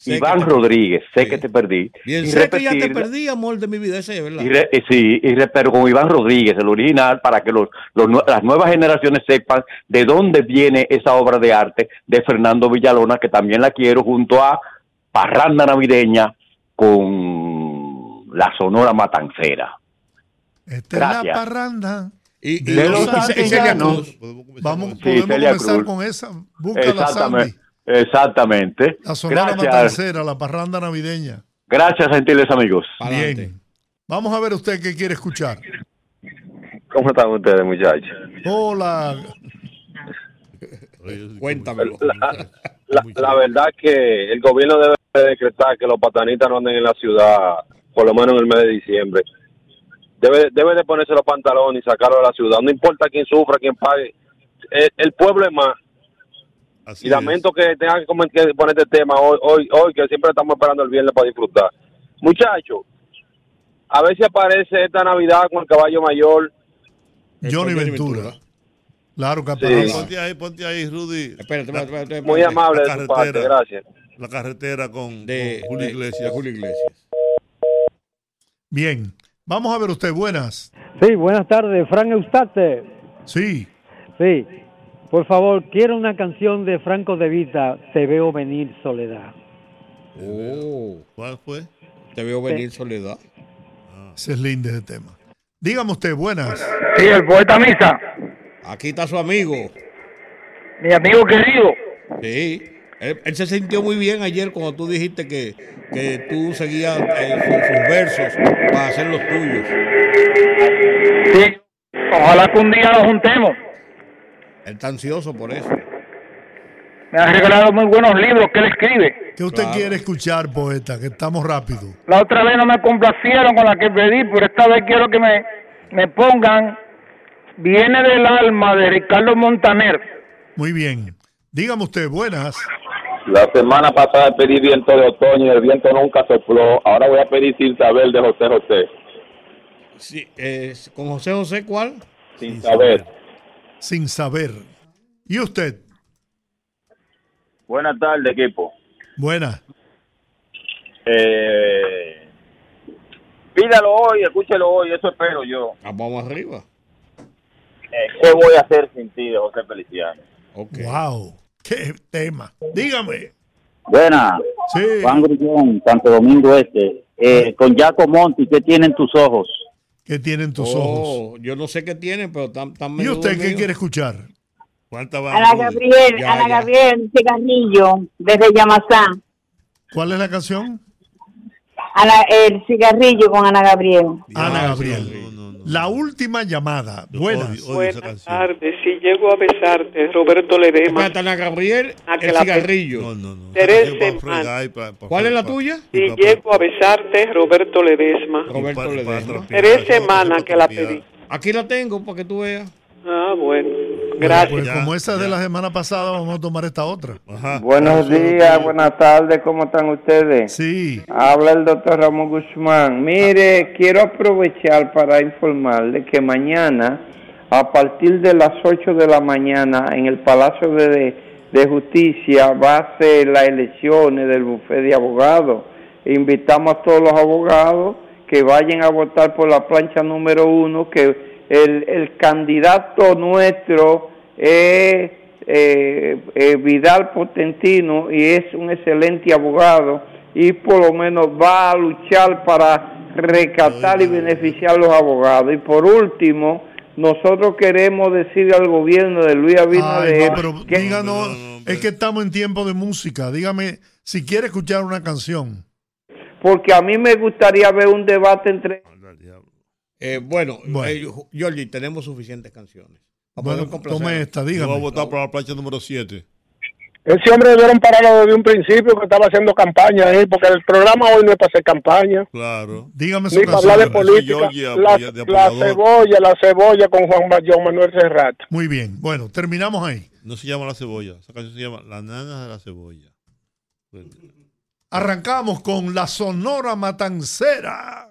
Speaker 2: Sé
Speaker 7: Iván Rodríguez, sé
Speaker 2: Sí.
Speaker 7: que te perdí.
Speaker 2: Bien,
Speaker 7: Y
Speaker 2: sé que ya te perdí, amor de mi vida, ese es verdad.
Speaker 7: y re- y sí, y re- pero con Iván Rodríguez, el original, para que los, los nue- las nuevas generaciones sepan de dónde viene esa obra de arte de Fernando Villalona, que también la quiero junto a Parranda Navideña con la Sonora Matancera.
Speaker 1: Esta es la
Speaker 7: Gracias.
Speaker 1: parranda.
Speaker 2: Y, y,
Speaker 1: De los
Speaker 2: y-
Speaker 1: Vamos,
Speaker 3: con eso.
Speaker 1: podemos
Speaker 7: Celia
Speaker 1: comenzar
Speaker 7: Cruz.
Speaker 1: con esa. Búscala. Sandy.
Speaker 7: Exactamente.
Speaker 1: La sonora matancera, la parranda navideña.
Speaker 7: Gracias, gentiles amigos.
Speaker 1: Bien. Vamos a ver usted qué quiere escuchar.
Speaker 8: ¿Cómo están ustedes, muchachos?
Speaker 1: Hola.
Speaker 2: Cuéntamelo.
Speaker 3: como-
Speaker 8: La, la verdad que el gobierno debe decretar que los patanistas no anden en la ciudad, por lo menos en el mes de diciembre. Debe, debe de ponerse los pantalones y sacarlo de la ciudad. No importa quién sufra, quién pague. El, el pueblo es más.
Speaker 3: Así
Speaker 8: Y lamento que tengan que poner este tema hoy, hoy, hoy, que siempre estamos esperando el viernes para disfrutar. Muchachos, a ver si aparece esta Navidad con el caballo mayor.
Speaker 1: Johnny
Speaker 2: Johnny
Speaker 1: Ventura.
Speaker 2: Ventura.
Speaker 1: Claro que
Speaker 8: Sí.
Speaker 1: aparece.
Speaker 3: Ponte ahí, ponte ahí, Rudy.
Speaker 2: Espérate, espérate, espérate, espérate.
Speaker 8: Muy amable de su parte,
Speaker 3: carretera.
Speaker 8: gracias.
Speaker 3: La carretera con,
Speaker 2: De,
Speaker 3: con Julio
Speaker 2: de-
Speaker 3: Iglesias.
Speaker 2: de Julio Iglesias.
Speaker 1: Bien. Vamos a ver usted. Buenas.
Speaker 9: Sí, buenas tardes, Frank Eustate.
Speaker 1: Sí.
Speaker 9: Sí, por favor, quiero una canción de Franco de Vita, Te veo venir soledad.
Speaker 2: Oh,
Speaker 3: ¿Cuál fue?
Speaker 2: te veo venir soledad.
Speaker 1: Ese es lindo ese tema. Dígame usted. Buenas.
Speaker 9: Sí, el poeta Misa,
Speaker 2: Aquí está su amigo.
Speaker 9: mi amigo querido.
Speaker 2: Sí. Él, él se sintió muy bien ayer cuando tú dijiste que, que tú seguías eh, sus, sus versos para hacer los tuyos.
Speaker 9: Sí, ojalá que un día nos juntemos.
Speaker 2: Él está ansioso por eso.
Speaker 9: Me ha regalado muy buenos libros que él escribe.
Speaker 1: ¿Qué usted
Speaker 2: Claro.
Speaker 1: quiere escuchar, poeta? Que estamos rápido.
Speaker 9: La otra vez no me complacieron con la que pedí, pero esta vez quiero que me, me pongan Viene del alma de Ricardo Montaner.
Speaker 1: Muy bien. Dígame usted. Buenas.
Speaker 8: La semana pasada pedí viento de otoño y el viento nunca sopló. Ahora voy a pedir sin saber de José José.
Speaker 2: Sí, eh, con José José, ¿cuál?
Speaker 8: Sin saber.
Speaker 1: Sin saber. ¿Y usted?
Speaker 8: Buenas tardes, equipo.
Speaker 1: Buenas.
Speaker 8: Eh, pídalo hoy, escúchelo hoy, eso espero yo.
Speaker 2: Ah, Vamos arriba.
Speaker 8: Eh, ¿Qué voy a hacer sin ti de José Feliciano?
Speaker 1: Wow. Qué tema. Dígame.
Speaker 10: Buena,
Speaker 1: Sí.
Speaker 10: Juan Grullón, Santo Domingo Este. Eh, con Jaco Monti, ¿qué tienen tus ojos?
Speaker 1: ¿Qué tienen tus ojos?
Speaker 2: Oh, yo no sé qué tienen, pero están tan
Speaker 1: ¿Y usted qué quiere escuchar?
Speaker 3: ¿Cuántas van?
Speaker 11: Ana
Speaker 3: Rudy?
Speaker 11: Gabriel,
Speaker 2: Ya,
Speaker 11: Ana
Speaker 2: ya.
Speaker 11: Gabriel Cigarrillo, desde Yamasá.
Speaker 1: ¿Cuál es la canción?
Speaker 11: Ana, el cigarrillo con Ana Gabriel.
Speaker 1: Ana
Speaker 2: sí,
Speaker 1: Gabriel. La última llamada. Buenas.
Speaker 3: Odio- odio canción.
Speaker 12: tardes, si llego a besarte, Roberto Ledema.
Speaker 2: Espérate, Ana Gabriel,
Speaker 12: Ah, que
Speaker 2: el
Speaker 12: la-
Speaker 2: cigarrillo.
Speaker 3: No, no, no.
Speaker 12: Tres semanas.
Speaker 2: ¿Cuál es la tuya?
Speaker 12: Si llego a besarte, Roberto Ledesma.
Speaker 2: Roberto Ledesma.
Speaker 12: Tres semanas que la pedí.
Speaker 2: Aquí la tengo para que tú veas.
Speaker 12: Ah, bueno.
Speaker 1: Bueno,
Speaker 12: Gracias.
Speaker 1: pues como esa de la semana pasada, vamos a tomar esta otra.
Speaker 3: Ajá.
Speaker 13: Buenos días, buenas tardes, ¿cómo están ustedes?
Speaker 1: Sí.
Speaker 13: Habla el doctor Ramón Guzmán. Mire, quiero aprovechar para informarle que mañana, a partir de las 8 de la mañana, en el Palacio de, de Justicia, va a ser las elecciones del bufete de abogados. Invitamos a todos los abogados que vayan a votar por la plancha número uno, que el, el candidato nuestro es eh, eh, Vidal Potentino y es un excelente abogado y por lo menos va a luchar para recatar y beneficiar a los abogados. Y por último, nosotros queremos decirle al gobierno de Luis Abinader
Speaker 1: no, pero
Speaker 13: que
Speaker 1: díganos,
Speaker 3: no, no,
Speaker 1: es que estamos en tiempo de música. Dígame si quiere escuchar una canción.
Speaker 13: porque a mí me gustaría ver un debate entre.
Speaker 2: Eh, bueno,
Speaker 1: Bueno.
Speaker 2: eh, Georgie, tenemos suficientes canciones.
Speaker 1: Bueno, tome esta,
Speaker 3: Yo voy a
Speaker 1: dígame.
Speaker 3: votar por la plancha número 7.
Speaker 14: Ese hombre debieron pararlo desde un principio que estaba haciendo campaña ahí, porque el programa hoy no es para hacer campaña.
Speaker 3: Claro.
Speaker 1: Dígame
Speaker 14: Ni para hablar de política. La, la cebolla, la cebolla con Juan John Manuel Serrat.
Speaker 1: Muy bien. Bueno, terminamos ahí.
Speaker 3: No se llama La Cebolla. Esa canción se llama La Nana de la Cebolla.
Speaker 1: Arrancamos con la Sonora Matancera.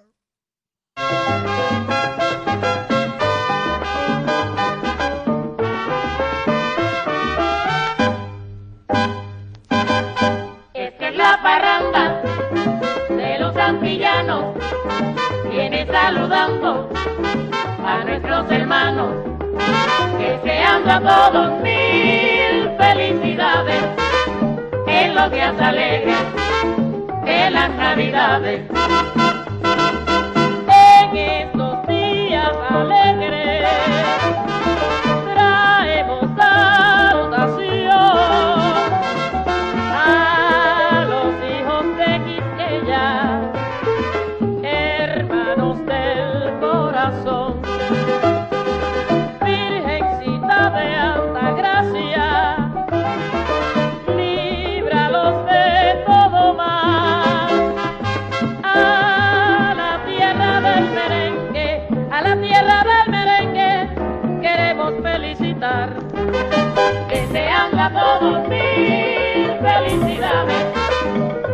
Speaker 4: Esta es la parranda de los antillanos. Viene saludando a nuestros hermanos. Deseando a todos mil felicidades en los días alegres de las navidades. En felicidades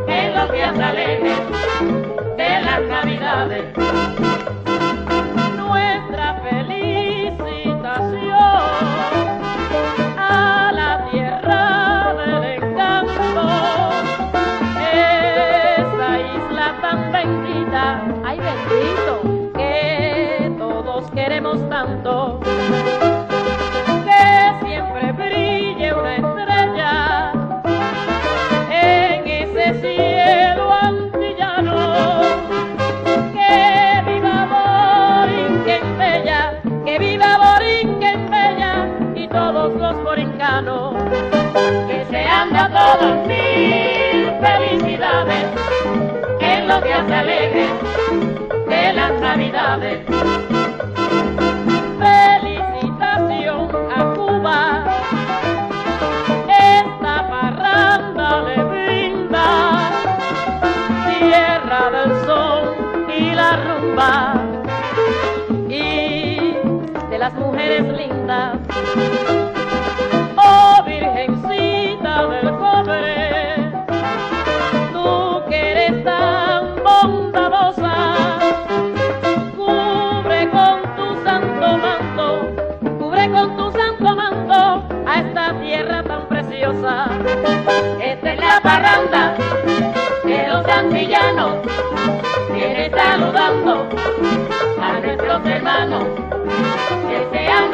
Speaker 4: en los días alegres de las navidades. Navidades.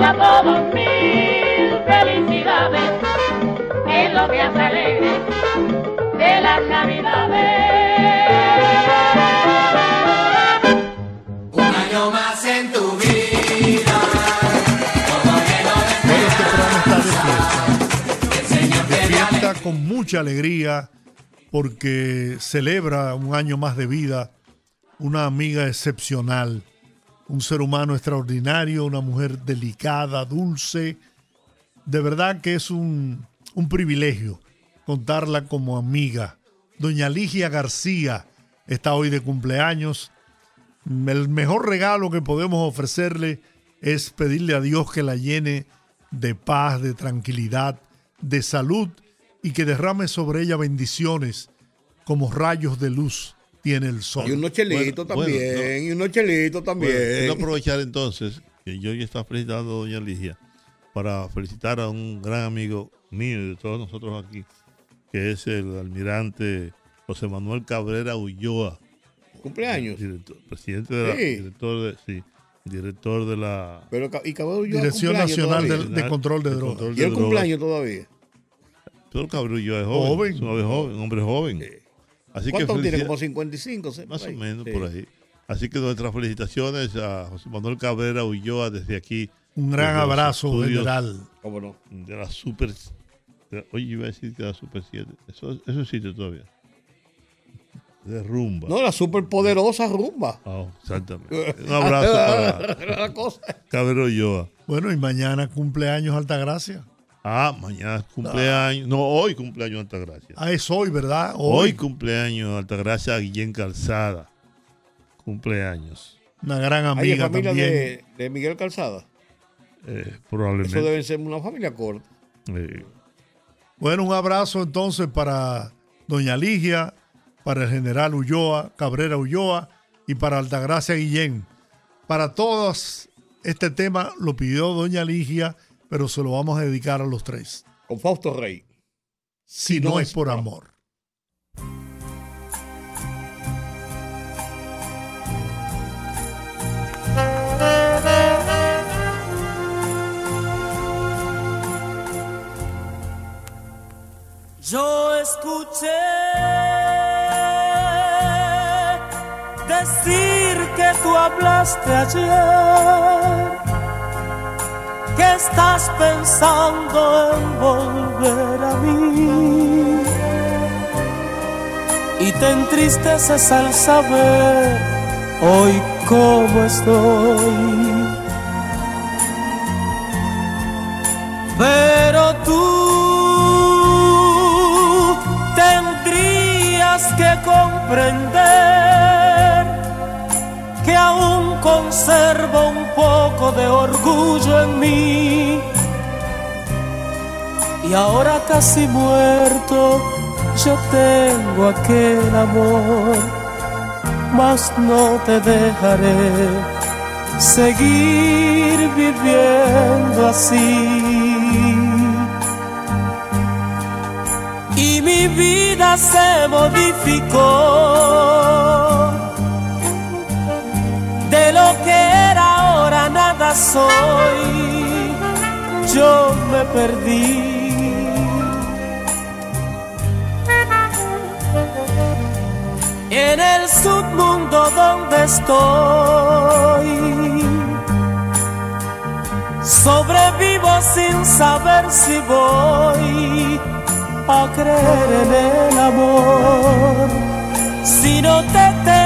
Speaker 4: A todos mil felicidades en los días alegres de las navidades.
Speaker 15: Un año más en tu vida.
Speaker 1: Bueno, este programa está de fiesta. De fiesta con mucha alegría porque celebra un año más de vida una amiga excepcional, un ser humano extraordinario, una mujer delicada, dulce. De verdad que es un, un privilegio contarla como amiga. Doña Ligia García está hoy de cumpleaños. El mejor regalo que podemos ofrecerle es pedirle a Dios que la llene de paz, de tranquilidad, de salud y que derrame sobre ella bendiciones como rayos de luz tiene el sol.
Speaker 2: Y unos chelitos
Speaker 3: Bueno,
Speaker 2: también,
Speaker 3: bueno, no.
Speaker 2: y unos chelitos también.
Speaker 3: Bueno, quiero aprovechar entonces que yo ya estaba felicitando a doña Ligia para felicitar a un gran amigo mío y de todos nosotros aquí, que es el almirante José Manuel Cabrera Ulloa.
Speaker 2: Cumpleaños.
Speaker 3: Director- presidente de la,
Speaker 2: Sí.
Speaker 3: director de, sí, director de la
Speaker 2: Pero, ca- y Cabrera Ulloa
Speaker 1: Dirección Nacional de, de Control de Drogas.
Speaker 3: control
Speaker 2: Y
Speaker 3: de
Speaker 2: el
Speaker 3: drogas.
Speaker 2: cumpleaños todavía.
Speaker 3: Pero Cabrera Ulloa es joven,
Speaker 1: Joven.
Speaker 3: es un hombre joven, un hombre joven. Así que
Speaker 2: ¿Cuánto tiene?
Speaker 3: felicidad-
Speaker 2: Como 55, ¿sí?
Speaker 3: Más o menos
Speaker 2: Sí.
Speaker 3: por ahí. Así que nuestras felicitaciones a José Manuel Cabrera Ulloa desde aquí.
Speaker 1: Un gran
Speaker 3: desde
Speaker 1: abrazo, general.
Speaker 2: ¿Cómo no?
Speaker 3: De la Super. de- oye, iba a decir que la Super 7. Eso, eso existe todavía. De rumba.
Speaker 2: No, la superpoderosa rumba.
Speaker 3: Ah, exactamente. Un abrazo para
Speaker 2: La cosa.
Speaker 3: Cabrera Ulloa.
Speaker 1: Bueno, y mañana cumpleaños Altagracia.
Speaker 3: Ah, mañana cumpleaños. No, hoy cumpleaños Altagracia.
Speaker 1: Ah, es hoy, ¿verdad?
Speaker 3: Hoy, cumpleaños Altagracia Guillén Calzada. Cumpleaños.
Speaker 1: Una gran
Speaker 2: Hay
Speaker 1: amiga
Speaker 2: familia
Speaker 1: también.
Speaker 2: de, de Miguel Calzada.
Speaker 3: Eh, probablemente.
Speaker 2: Eso debe ser una familia corta.
Speaker 3: Eh,
Speaker 1: Bueno, un abrazo entonces para doña Ligia, para el general Ulloa, Cabrera Ulloa y para Altagracia Guillén. Para todos, este tema lo pidió doña Ligia, pero se lo vamos a dedicar a los tres.
Speaker 2: Con Fausto Rey.
Speaker 1: Si no, es por amor.
Speaker 16: Yo escuché decir que tú hablaste ayer, que estás pensando en volver a mí. Y te entristeces al saber hoy cómo estoy. Pero tú tendrías que comprender que aún conservo un poco de orgullo en mí. Y ahora casi muerto, yo tengo aquel amor, mas no te dejaré seguir viviendo así. Y mi vida se modificó. Yo me perdí. En el submundo donde estoy. Sobrevivo sin saber si voy a creer en el amor si no te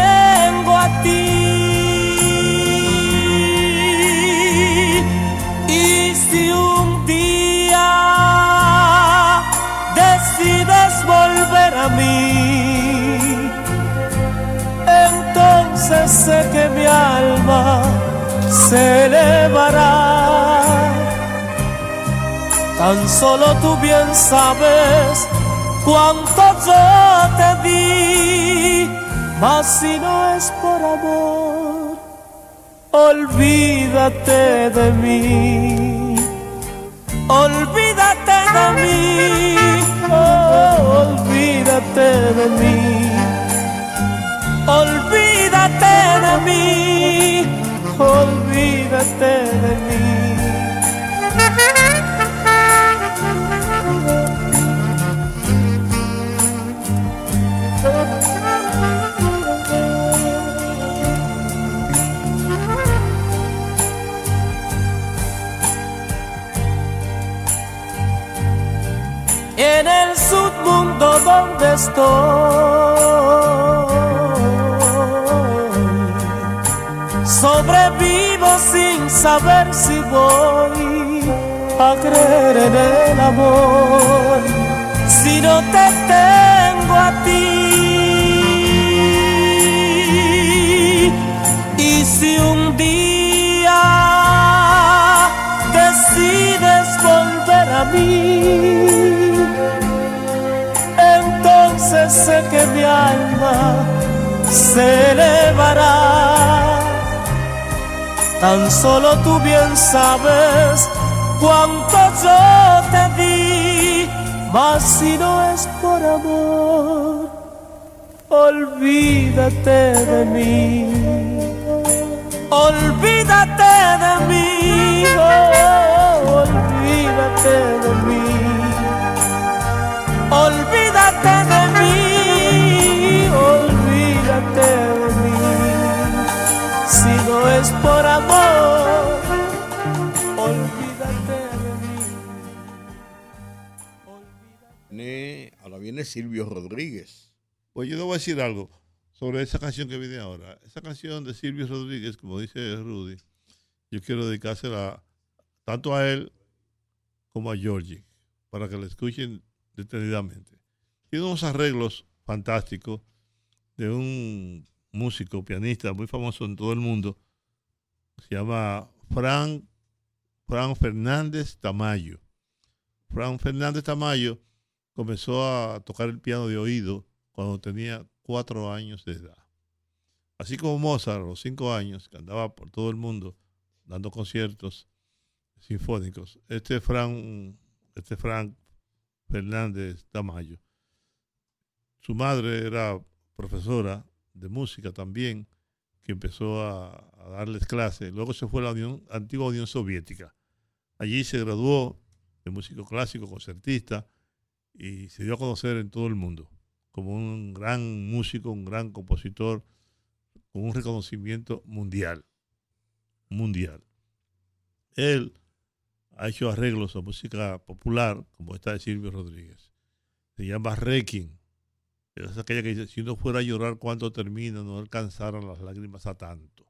Speaker 16: sé que mi alma se elevará. Tan solo tú bien sabes cuánto yo te di, mas si no es por amor, olvídate de mí, olvídate de mí, oh, olvídate de mí, olvídate mí, olvídate de mí. en el submundo donde estoy. Sobrevivo sin saber si voy a creer en el amor si no te tengo a ti. Y si un día decides volver a mí, entonces sé que mi alma se elevará. Tan solo tú bien sabes cuánto yo te di, mas si no es por amor, olvídate de mí. Olvídate de mí, oh, olvídate de mí. Olvídate de mí, olvídate de mí. Es por amor, olvídate de mí.
Speaker 2: Viene- ahora viene Silvio Rodríguez.
Speaker 3: Pues yo le voy a decir algo sobre esa canción que viene ahora. Esa canción de Silvio Rodríguez, como dice Rudy, yo quiero dedicársela tanto a él como a Georgie, para que la escuchen detenidamente. Tiene unos arreglos fantásticos de un músico, pianista muy famoso en todo el mundo, se llama Fran, Fernández Tamayo. Fran Fernández Tamayo comenzó a tocar el piano de oído cuando tenía cuatro años de edad. Así como Mozart, a los cinco años, que andaba por todo el mundo dando conciertos sinfónicos. Este Fran, este Fran Fernández Tamayo, su madre era profesora de música también, que empezó a, darles clases. Luego se fue a la antigua Unión Soviética. Allí se graduó de músico clásico, concertista, y se dio a conocer en todo el mundo como un gran músico, un gran compositor, con un reconocimiento mundial. Mundial. Él ha hecho arreglos a música popular, como esta de Silvio Rodríguez. Se llama Requiem. Es aquella que dice, si no fuera a llorar cuando termina, no alcanzaran las lágrimas a tanto.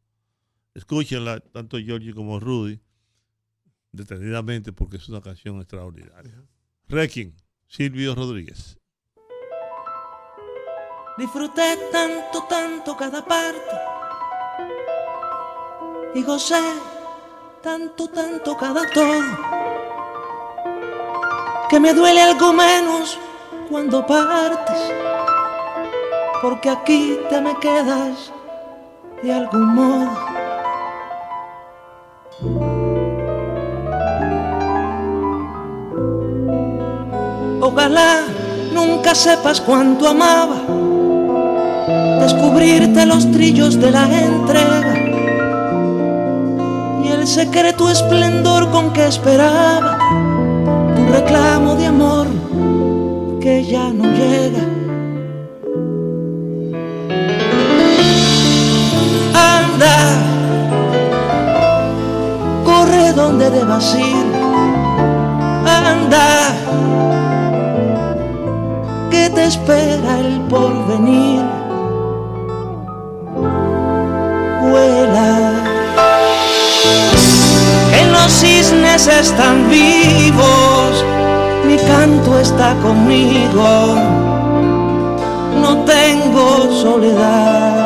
Speaker 3: Escúchenla, tanto Giorgi como Rudy, detenidamente, porque es una canción extraordinaria. Requiem, Silvio Rodríguez.
Speaker 17: Disfruté tanto, tanto cada parte y gocé tanto, tanto cada todo que me duele algo menos cuando partes, porque aquí te me quedas de algún modo. Ojalá nunca sepas cuánto amaba descubrirte los trillos de la entrega y el secreto esplendor con que esperaba tu reclamo de amor que ya no llega. Donde debas ir. Anda, que te espera el porvenir. Vuela, que los cisnes están vivos, mi canto está conmigo, no tengo soledad.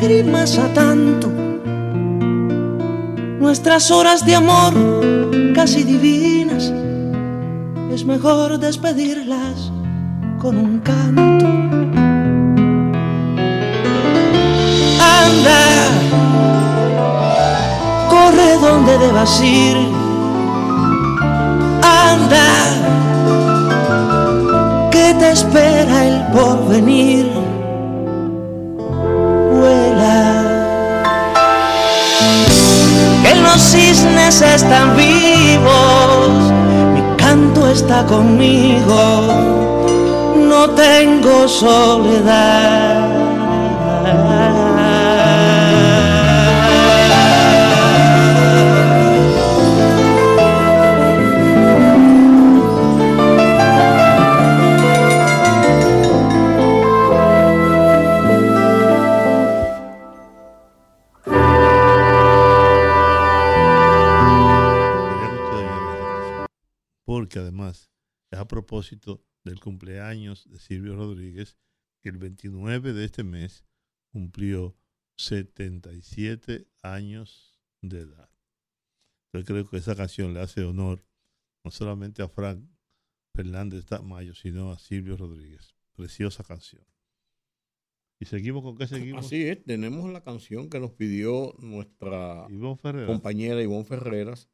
Speaker 17: Lágrimas a tanto. Nuestras horas de amor casi divinas, es mejor despedirlas con un canto. Anda, corre donde debas ir. Anda que te espera el porvenir. Están vivos, mi canto está conmigo, no tengo soledad.
Speaker 3: Propósito del cumpleaños de Silvio Rodríguez, que el 29 de este mes cumplió 77 años de edad. Yo creo que esa canción le hace honor no solamente a Frank Fernández Mayo, sino a Silvio Rodríguez. Preciosa canción. ¿Y seguimos con qué seguimos?
Speaker 2: Así es, tenemos la canción que nos pidió nuestra
Speaker 3: Ferreras.
Speaker 2: compañera Ivonne Ferreras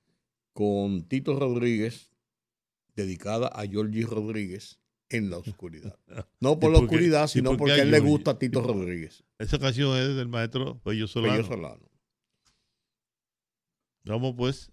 Speaker 2: con Tito Rodríguez, dedicada a Georgie Rodríguez en la oscuridad. No por
Speaker 3: ¿Y
Speaker 2: la oscuridad, sino porque
Speaker 3: a
Speaker 2: él le gusta a Tito Rodríguez.
Speaker 3: Esa canción es del maestro Bello Solano.
Speaker 2: Bello Solano.
Speaker 3: Vamos pues.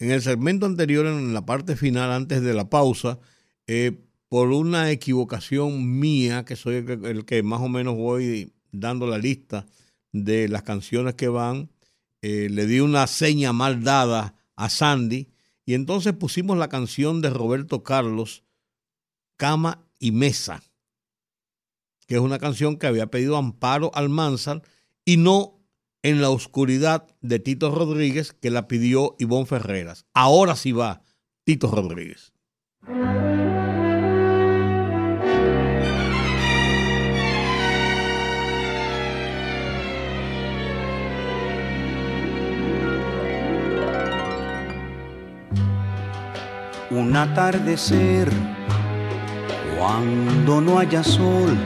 Speaker 18: En
Speaker 2: el segmento anterior, en la parte final, antes de la pausa, eh, por una equivocación mía, que soy el que, más o menos voy dando la lista de las canciones que van, eh, le di una seña mal dada a Sandy y entonces pusimos la canción de Roberto Carlos, Cama y Mesa, que es una canción que había pedido Amparo Almanzar y no en la oscuridad de Tito Rodríguez que la pidió Ivonne Ferreras. Ahora sí va Tito Rodríguez.
Speaker 19: un atardecer cuando no haya sol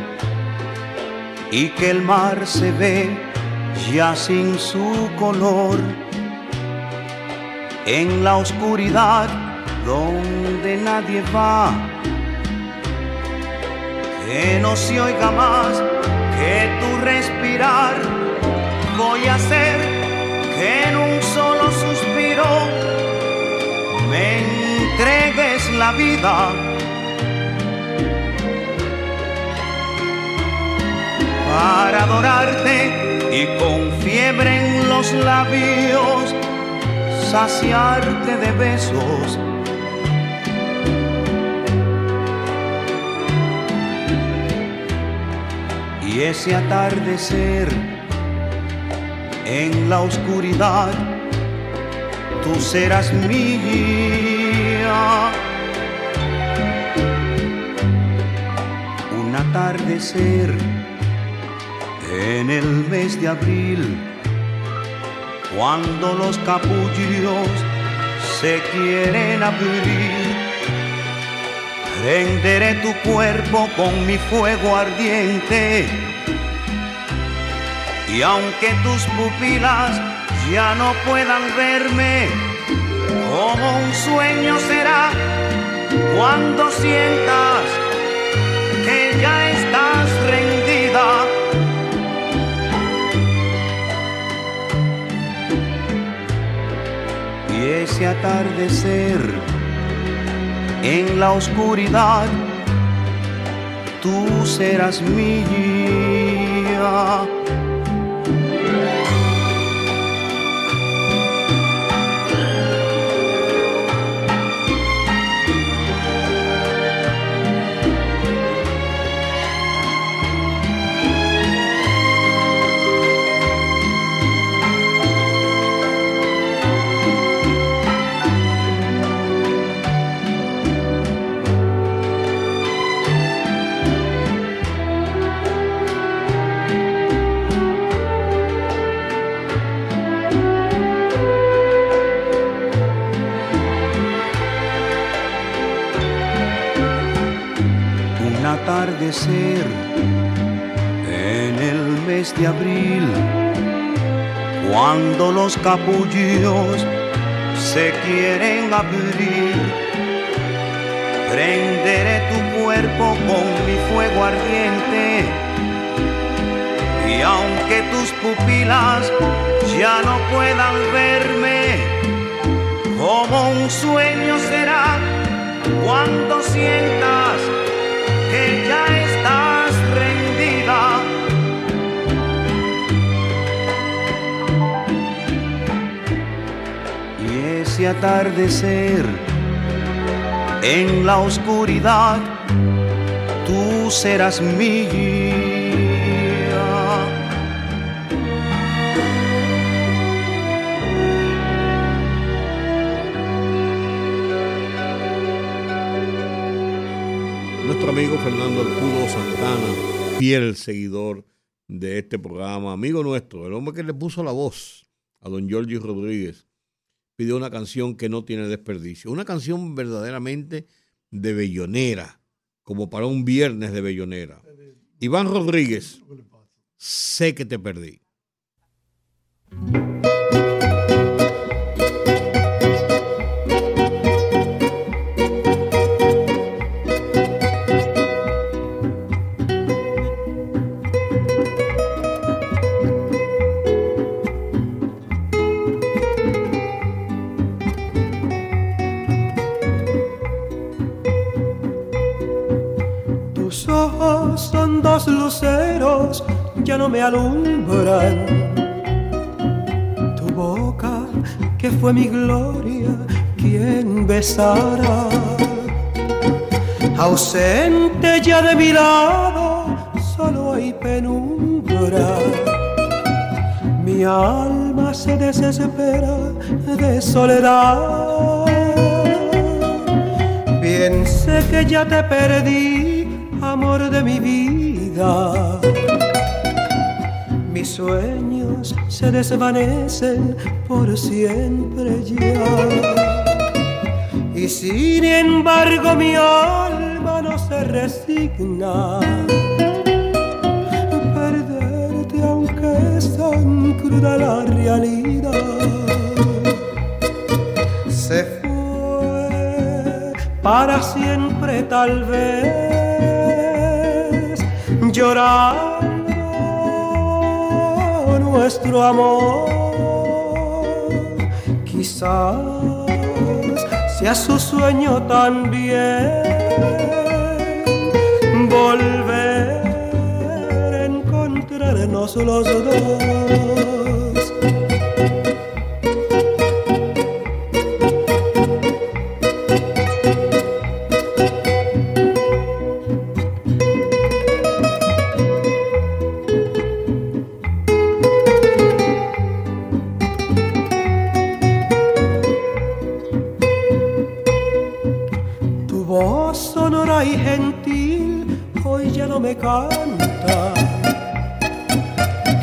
Speaker 19: y que el mar se ve ya sin su color en la oscuridad donde nadie va que no se oiga más que tu respirar voy a hacer que en un solo suspiro entregues la vida. Para adorarte y con fiebre en los labios, saciarte de besos. Y ese atardecer en la oscuridad, tú serás mía. Un atardecer en el mes de abril, cuando los capullos se quieren abrir, prenderé tu cuerpo con mi fuego ardiente. Y aunque tus pupilas ya no puedan verme, como un sueño será cuando sientas que ya estás ese atardecer en la oscuridad, tú serás mía. Atardecer en el mes de abril, cuando los capullos se quieren abrir, prenderé tu cuerpo con mi fuego ardiente. Y aunque tus pupilas ya no puedan verme, como un sueño será cuando sientas que ya estás rendida. Y ese atardecer en la oscuridad, tú serás mía.
Speaker 2: Amigo Fernando Arturo Santana, fiel seguidor de este programa, amigo nuestro, el hombre que le puso la voz a don Giorgio Rodríguez, pidió una canción que no tiene desperdicio, una canción verdaderamente de bellonera, como para un viernes de bellonera. Iván Rodríguez, sé que te perdí.
Speaker 20: Dos luceros, ya no me alumbran. Tu boca, que fue mi gloria, quien besará. Ausente ya de mi lado, solo hay penumbra. Mi alma se desespera de soledad. Bien sé que ya te perdí, amor de mi Mis sueños se desvanecen por siempre ya. Y sin embargo mi alma no se resigna. Perderte aunque es tan cruda la realidad. Se fue para siempre tal vez llorando nuestro amor. Quizás sea su sueño también. Volver a encontrarnos los dos. Sonora y gentil hoy ya no me canta.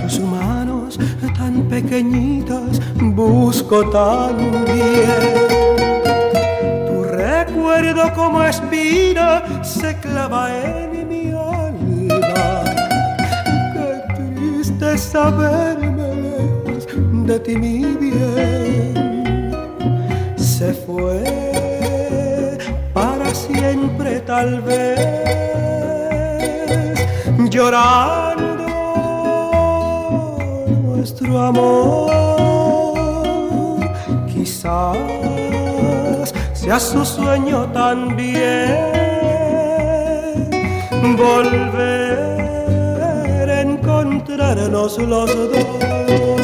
Speaker 20: Tus manos tan pequeñitas busco también. Tu recuerdo como espina se clava en mi alma. Qué triste saberme lejos de ti, mi bien. Se fue tal vez, llorando nuestro amor. Quizás sea su sueño también, volver a encontrarnos los dos.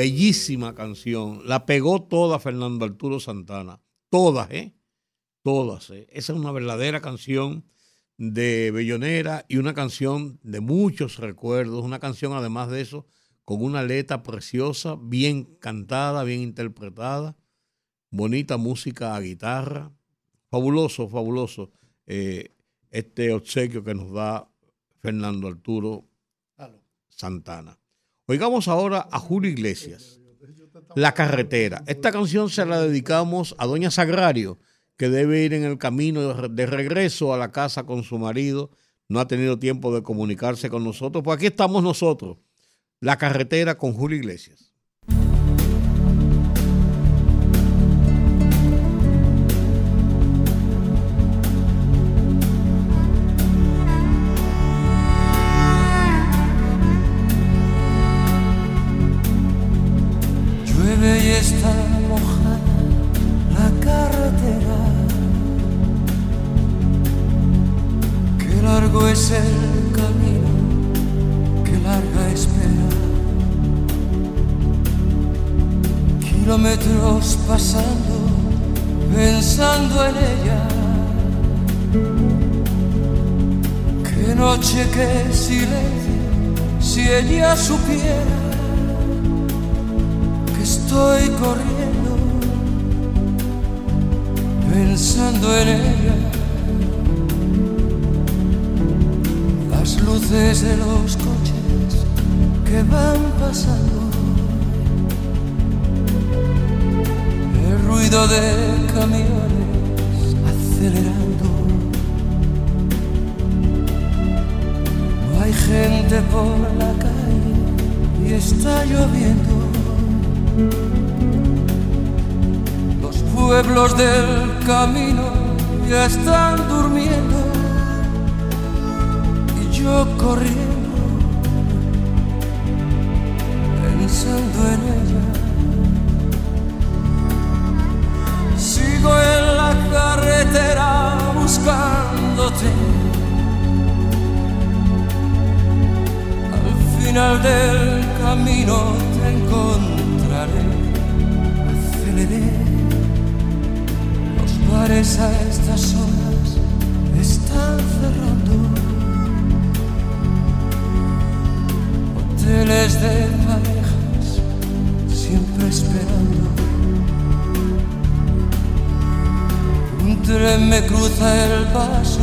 Speaker 2: Bellísima canción. La pegó toda Fernando Arturo Santana. Todas, ¿eh? Todas. ¿eh? Esa es una verdadera canción de Bellonera y una canción de muchos recuerdos. Una canción, además de eso, con una letra preciosa, bien cantada, bien interpretada. Bonita música a guitarra. Fabuloso, fabuloso. eh, este obsequio que nos da Fernando Arturo Santana. Oigamos ahora a Julio Iglesias, La Carretera. Esta canción se la dedicamos a Doña Sagrario, que debe ir en el camino de re- de regreso a la casa con su marido. No ha tenido tiempo de comunicarse con nosotros. Pues aquí estamos nosotros. La Carretera con Julio Iglesias.
Speaker 21: Está mojada la carretera. Qué largo es el camino, qué larga espera. Kilómetros pasando, pensando en ella. Qué noche, qué silencio, si ella supiera estoy corriendo pensando en ella. Las luces de los coches que van pasando, el ruido de camiones acelerando. No hay gente por la calle y está lloviendo. Los pueblos del camino ya están durmiendo y yo corriendo pensando en ella. Sigo en la carretera buscándote. Al final del camino Aceleré. Los bares a estas horas están cerrando. Hoteles de parejas siempre esperando. Un tren me cruza el paso,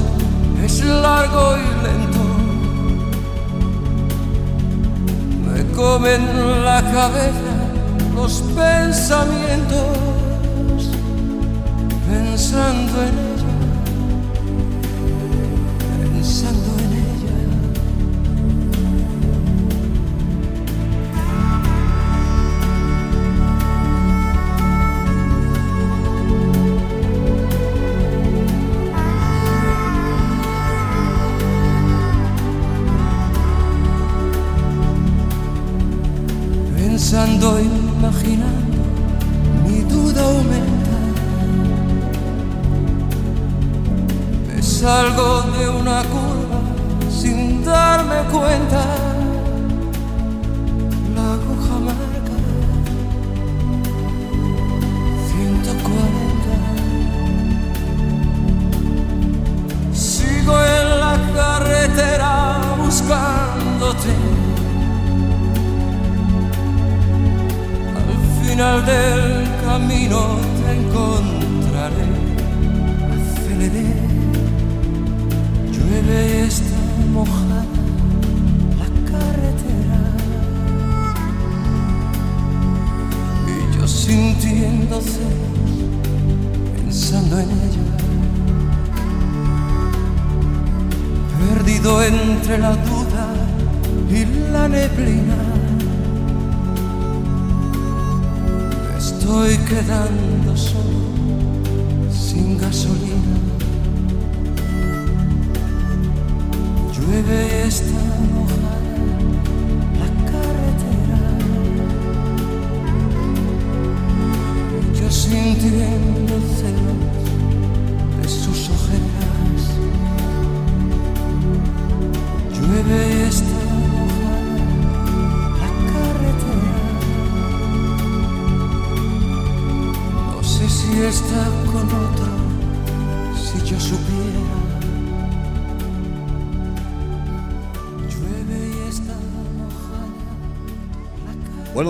Speaker 21: es largo y lento. Me comen la cabeza los pensamientos, pensando en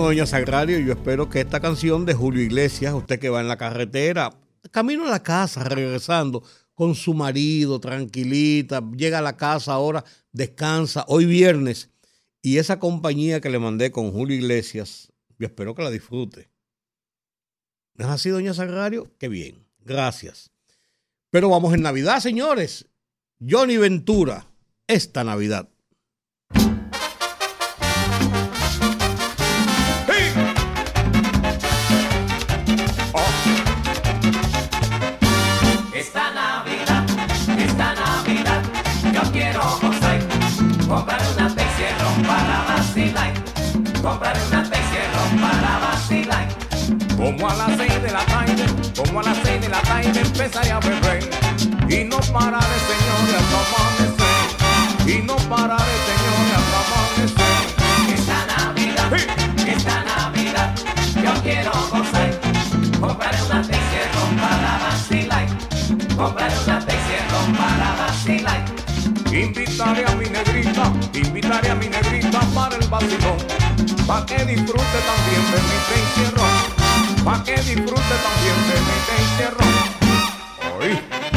Speaker 2: doña Sagrario, yo espero que esta canción de Julio Iglesias, usted que va en la carretera, camino a la casa, regresando con su marido, tranquilita, llega a la casa ahora, descansa, hoy viernes, y esa compañía que le mandé con Julio Iglesias, yo espero que la disfrute. ¿No es así, doña Sagrario? Qué bien, gracias. Pero vamos en Navidad, señores. Johnny Ventura, esta Navidad.
Speaker 15: Comprar una Peixerón para vacilar.
Speaker 22: Como a las seis de la tarde, como a las seis de la tarde empezaré a beber y no pararé, señores, hasta amanecer. Y no pararé, señores, hasta amanecer.
Speaker 15: Esta Navidad, esta Navidad, yo quiero gozar. Comprar una Peixerón para vacilar. Comprar una Peixerón para vacilar.
Speaker 22: Invitaré a mi negrita, invitaré a mi negrita para el vacilón, pa' que disfrute también de mi Peixerón, pa' que disfrute también de mi Peixerón. Oí.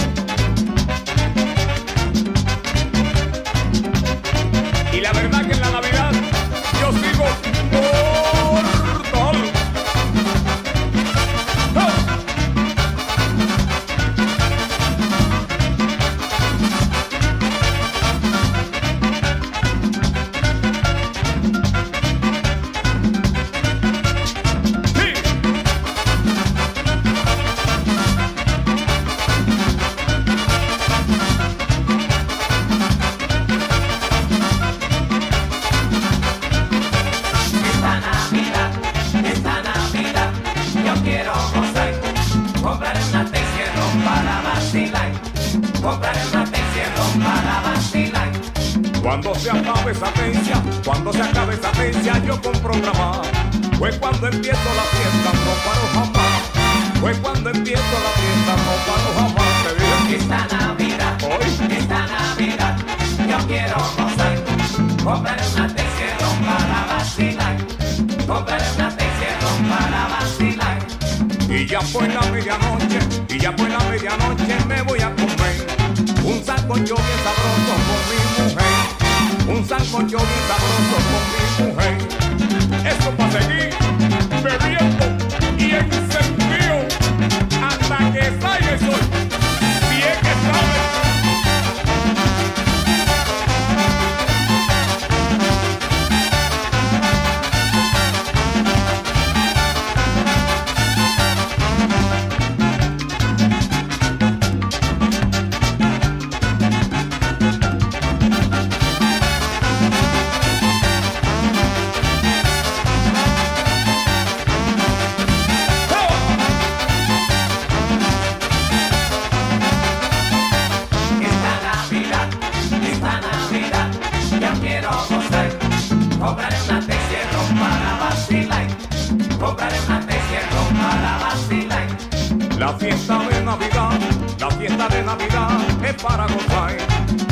Speaker 15: Para gozar.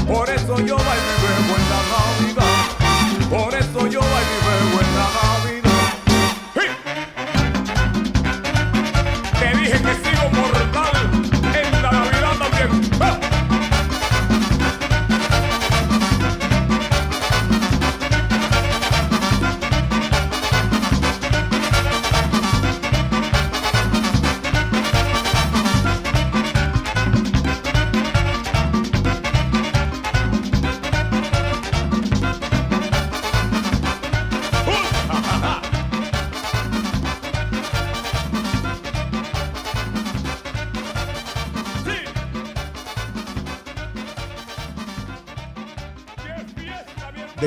Speaker 22: Por eso yo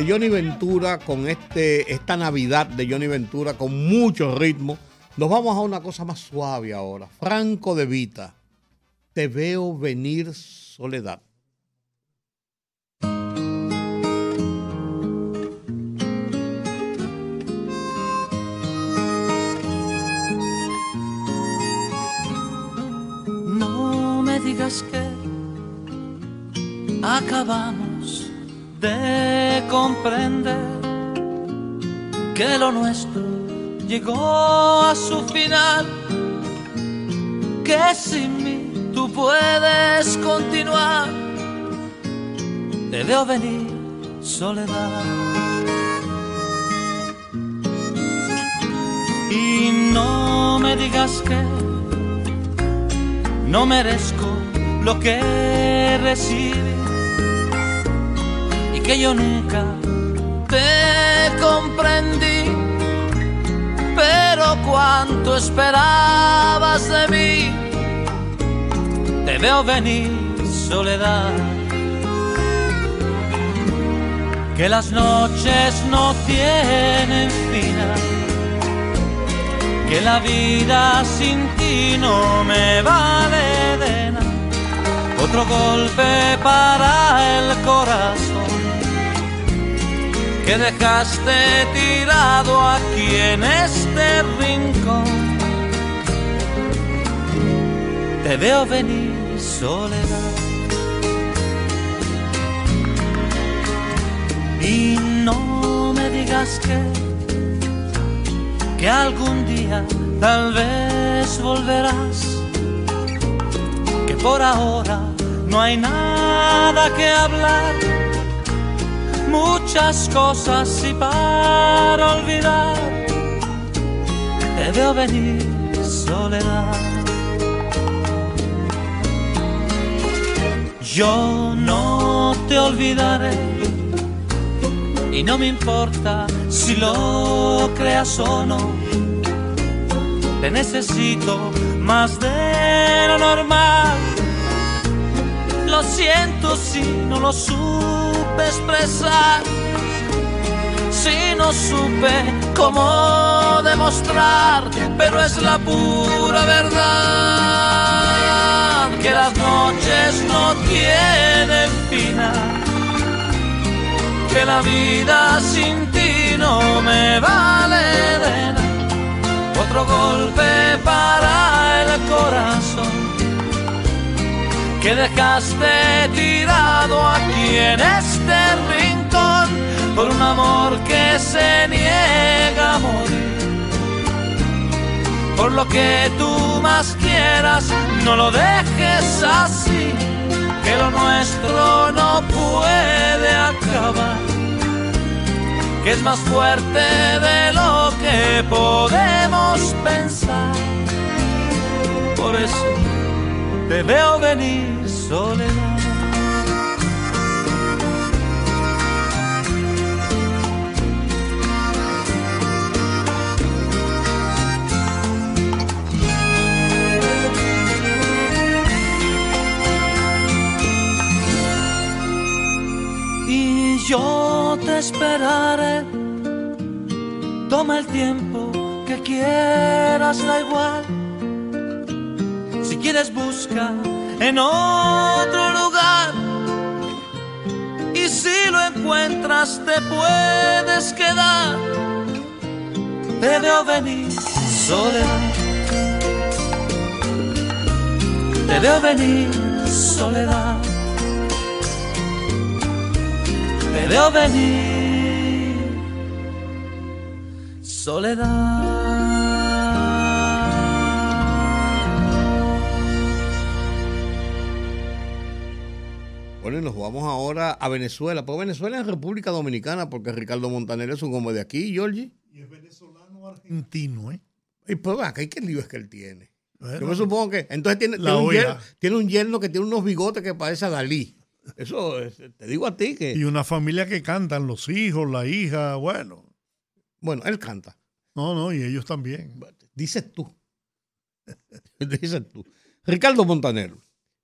Speaker 2: Johnny Ventura con este, esta Navidad de Johnny Ventura con mucho ritmo. Nos vamos a una cosa más suave ahora. Franco de Vita. Te veo venir soledad.
Speaker 23: No me digas que acabamos de comprender que lo nuestro llegó a su final, que sin mí tú puedes continuar. Te veo venir soledad. Y no me digas que no merezco lo que recibí que yo nunca te comprendí. Pero cuánto esperabas de mí, te veo venir soledad. Que las noches no tienen final, que la vida sin ti no me vale de nada. Otro golpe para el corazón que dejaste tirado aquí en este rincón. Te veo venir soledad. Y no me digas que, que algún día tal vez volverás, que por ahora no hay nada que hablar, muchas cosas y para olvidar, te veo venir soledad. Yo no te olvidaré y no me importa si lo creas o no. Te necesito más de lo normal. Lo siento si no lo supe expresar. Si no supe cómo demostrar, pero es la pura verdad que las noches no tienen final que la vida sin ti no me vale de nada. Otro golpe para el corazón que dejaste tirado aquí en este rincón por un amor que se niega a morir. Por lo que tú más quieras, no lo dejes así que lo nuestro no puede acabar, que es más fuerte de lo que podemos pensar. Por eso te veo venir soledad. Yo te esperaré. Toma el tiempo que quieras, da igual. Si quieres busca en otro lugar. Y si lo encuentras te puedes quedar. Te veo venir
Speaker 20: soledad. Te veo venir, soledad. Te veo venir,
Speaker 2: Bueno, y nos vamos ahora a Venezuela. Pues Venezuela es República Dominicana porque Ricardo Montaner es un hombre de aquí, Georgie.
Speaker 1: Y es venezolano argentino, ¿eh?
Speaker 2: Y pues acá, ¿qué lío es que él tiene?
Speaker 1: Bueno,
Speaker 2: Yo me supongo que. Entonces tiene,
Speaker 1: la
Speaker 2: tiene, un yerno, tiene un yerno que tiene unos bigotes que parece a Dalí. Eso es- te digo a ti que.
Speaker 1: Y una familia que cantan, los hijos, la hija, bueno.
Speaker 2: Bueno, él canta.
Speaker 1: No, no, y ellos también.
Speaker 2: Dices tú. Dices tú. Ricardo Montaner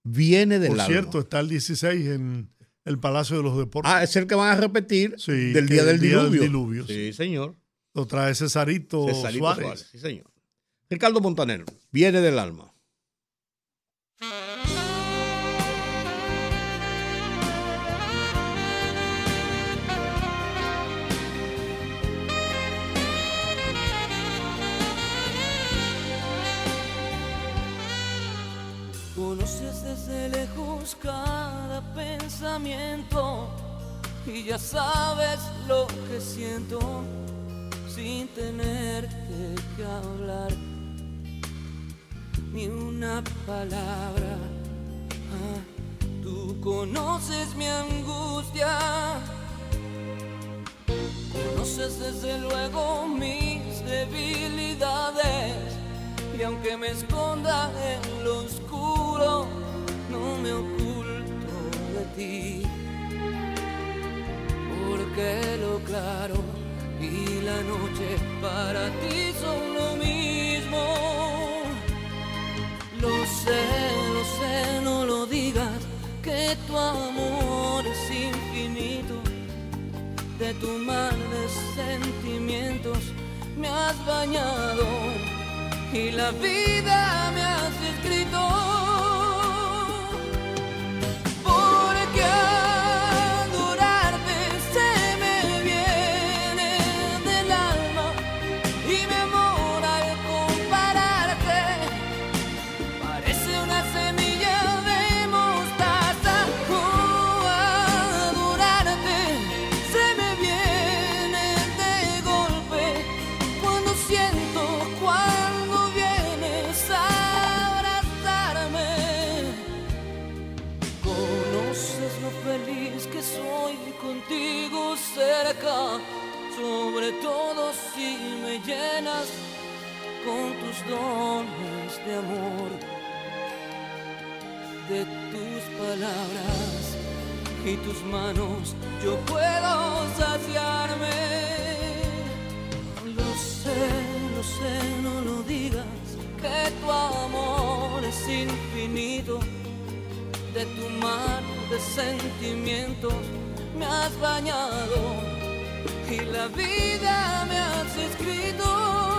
Speaker 2: viene del
Speaker 1: Por
Speaker 2: alma.
Speaker 1: cierto, está el 16 en el Palacio de los Deportes.
Speaker 2: Ah, es el que van a repetir
Speaker 1: Sí,
Speaker 2: del día
Speaker 1: el
Speaker 2: del
Speaker 1: día del
Speaker 2: diluvio.
Speaker 1: diluvio,
Speaker 2: Sí, señor.
Speaker 1: Lo trae Cesarito,
Speaker 2: Cesarito
Speaker 1: Suárez.
Speaker 2: Suárez, Sí, señor. Ricardo Montaner viene del alma.
Speaker 21: Y ya sabes lo que siento sin tenerte que hablar ni una palabra. Ah, tú conoces mi angustia, conoces desde luego mis debilidades. Y aunque me esconda en lo oscuro, no me oculto Porque lo claro y la noche para ti son lo mismo. Lo sé, lo sé, no lo digas, que tu amor es infinito. De tu mar de sentimientos me has bañado y la vida me has escrito. Llenas con tus dones de amor, de tus palabras y tus manos yo puedo saciarme. Lo sé, lo sé, no lo digas, que tu amor es infinito. De tu mar de sentimientos me has bañado y la vida me has escrito.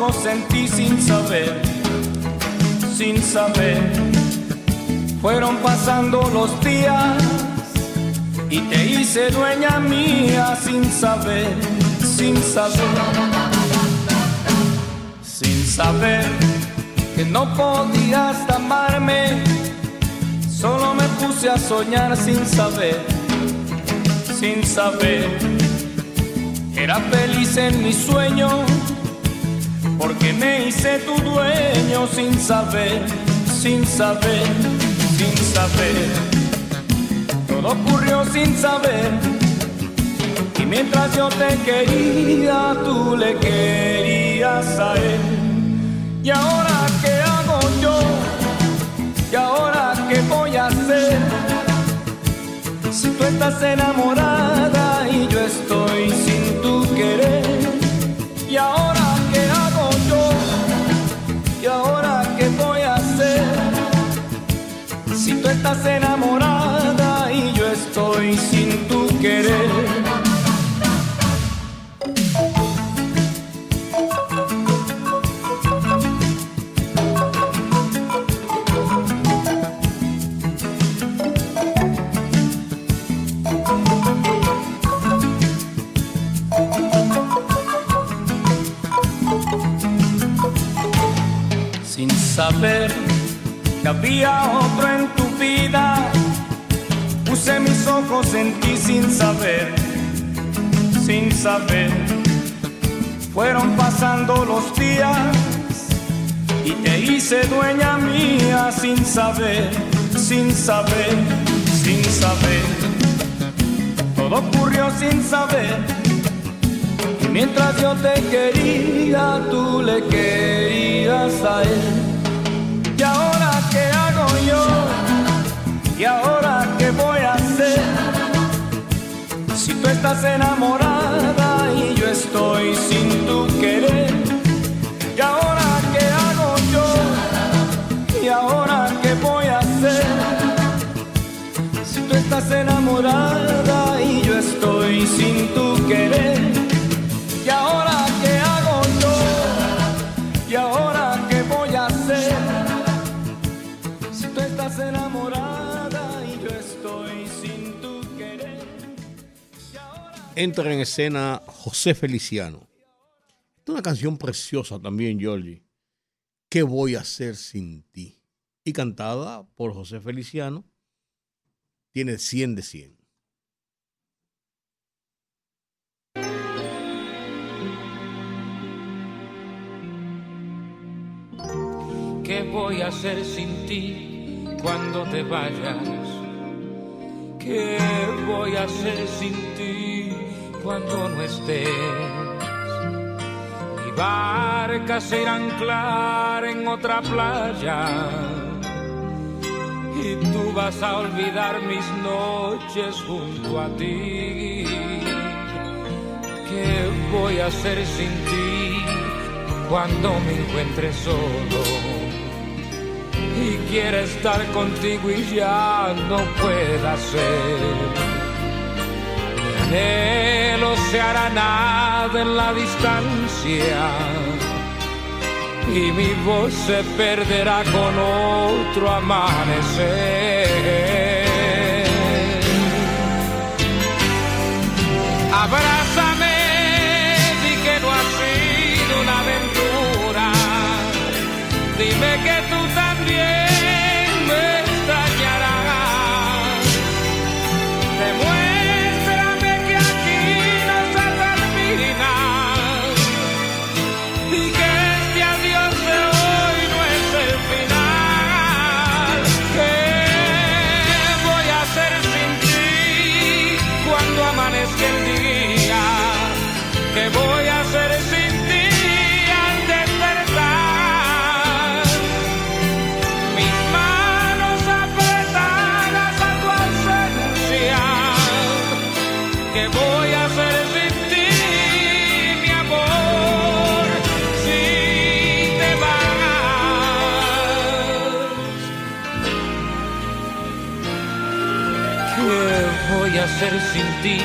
Speaker 20: Ojos sin saber, sin saber
Speaker 24: Fueron pasando los días y te hice dueña mía sin saber, sin saber, sin saber que no podías amarme. Solo me puse a soñar sin saber, sin saber. Era feliz en mi sueño porque me hice tu dueño sin saber, sin saber, sin saber. Todo ocurrió sin saber. Y mientras yo te quería, tú le querías a él. ¿Y ahora qué hago yo? ¿Y ahora qué voy a hacer? Si tú estás enamorada y yo estoy sin tu querer. ¿Y ahora estás enamorada y yo estoy sin tu querer. Pasando los días y te hice dueña mía sin saber, sin saber, sin saber. Todo ocurrió sin saber. Y mientras yo te quería, tú le querías a él. ¿Y ahora qué hago yo? ¿Y ahora qué voy a hacer? Si tú estás enamorada estoy sin tu querer. ¿Y ahora qué hago yo? ¿Y ahora qué voy a hacer? Si tú estás enamorada y yo estoy sin tu querer.
Speaker 2: Entra en escena José Feliciano. Es una canción preciosa también, Georgie. ¿Qué voy a hacer sin ti? Y cantada por José Feliciano. Tiene 100 de 100.
Speaker 16: ¿Qué voy a hacer sin ti cuando te vayas? ¿Qué voy a hacer sin ti cuando no estés? Mi barca se irá a anclar en otra playa y tú vas a olvidar mis noches junto a ti. ¿Qué voy a hacer sin ti cuando me encuentre solo? y quiere estar contigo y ya no pueda ser. Anhelo se hará nada en la distancia y mi voz se perderá con otro amanecer. Abrázame, hacer sin ti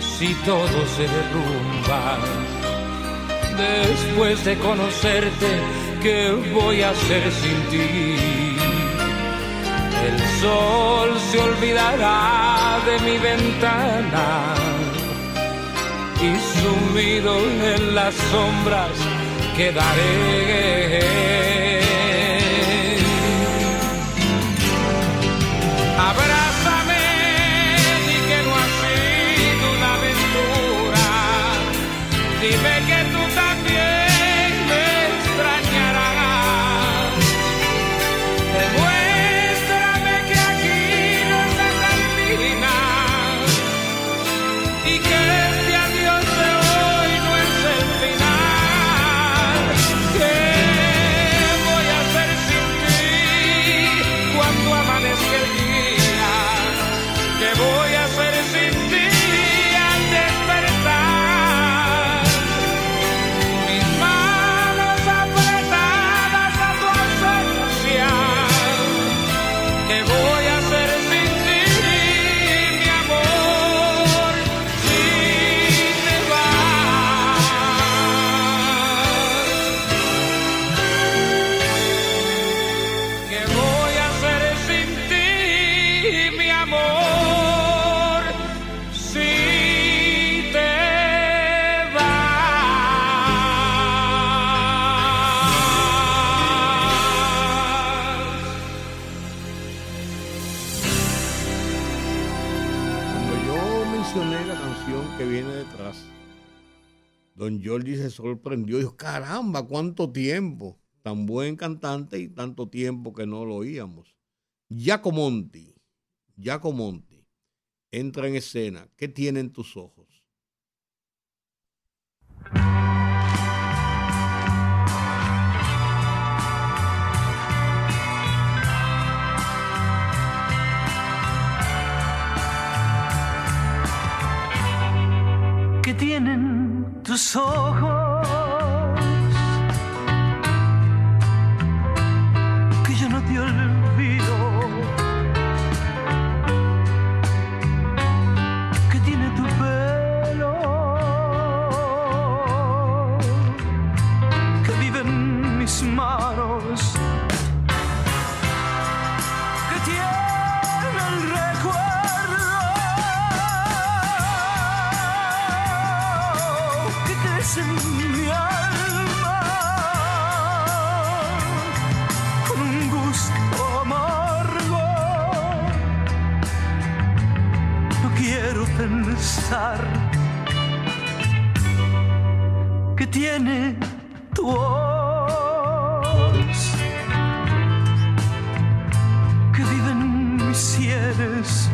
Speaker 16: si todo se derrumba? Después de conocerte, ¿qué voy a hacer sin ti? El sol se olvidará de mi ventana y sumido en las sombras quedaré
Speaker 2: Don Jordi se sorprendió, dijo, caramba, cuánto tiempo, tan buen cantante y tanto tiempo que no lo oíamos. Giacomonti, Giacomonti, entra en escena, ¿qué tienen tus ojos?
Speaker 25: que tienen tus ojos. Que yo no te olvido. Que tiene tu pelo. Que vive en mis manos. que tiene tu voz que viven mis sieres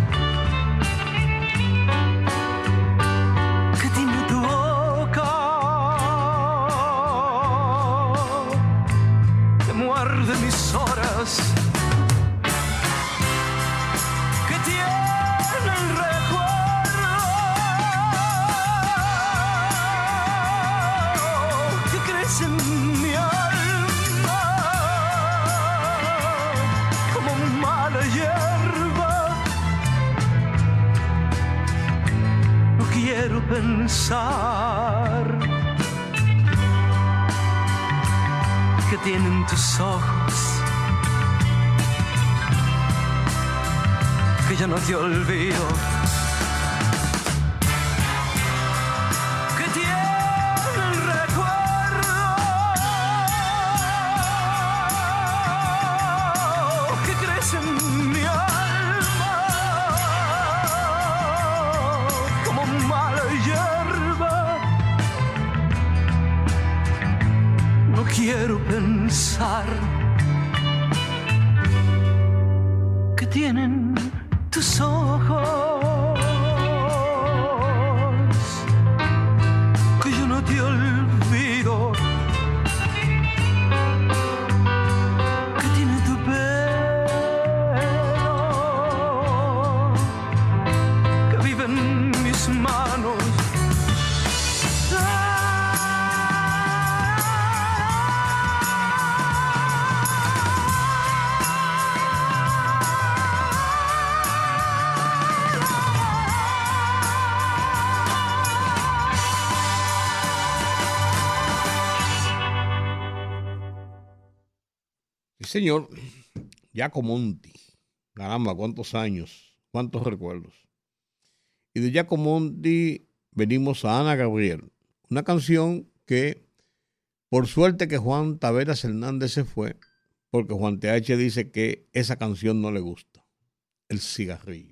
Speaker 25: que tienen tus ojos, que ya no te olvido.
Speaker 2: señor Giacomonti, caramba, cuántos años, cuántos recuerdos. Y de Giacomonti venimos a Ana Gabriel, una canción que por suerte que Juan Taveras Hernández se fue, porque Juan TH dice que esa canción no le gusta, El cigarrillo.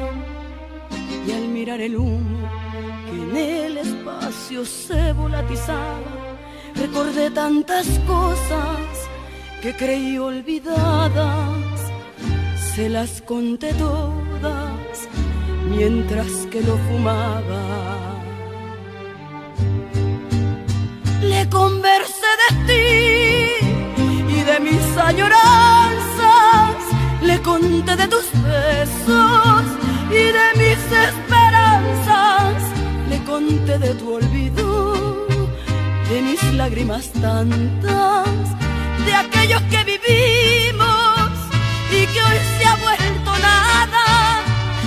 Speaker 26: y al mirar el humo que en el espacio se volatizaba, recordé tantas cosas que creí olvidadas, se las conté todas mientras que lo fumaba. Le conversé de ti y de mis añoranzas, le conté de tus besos y de mis esperanzas. Le conté de tu olvido, de mis lágrimas tantas, de aquellos que vivimos y que hoy se ha vuelto nada.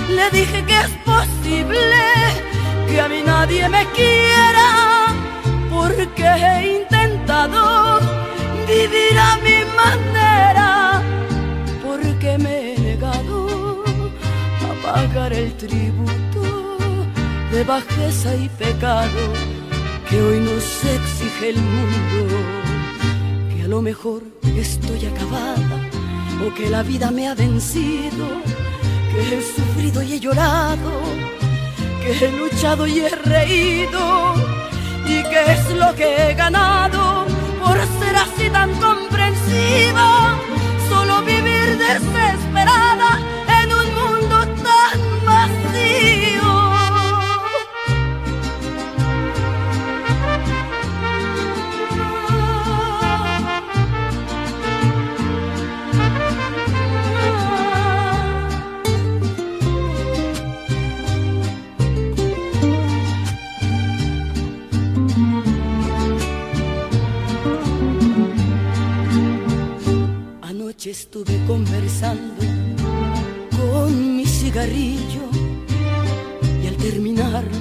Speaker 26: Le dije que es posible que a mí nadie me quiera, porque he intentado vivir a mi manera, pagar el tributo de bajeza y pecado que hoy nos exige el mundo, que a lo mejor estoy acabada o que la vida me ha vencido, que he sufrido y he llorado, que he luchado y he reído y que es lo que he ganado por ser así tan comprensiva, solo vivir desesperada estuve conversando con mi cigarrillo y al terminarlo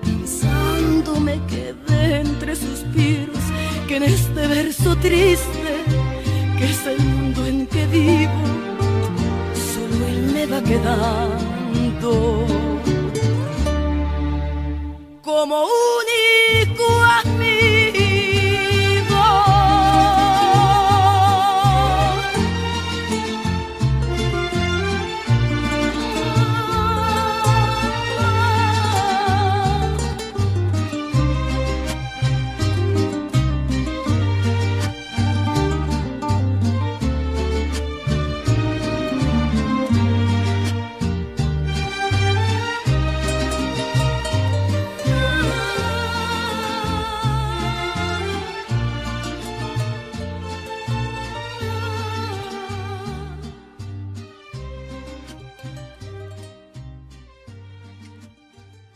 Speaker 26: pensando me quedé entre suspiros que en este verso triste que es el mundo en que vivo solo él me va quedando. Como único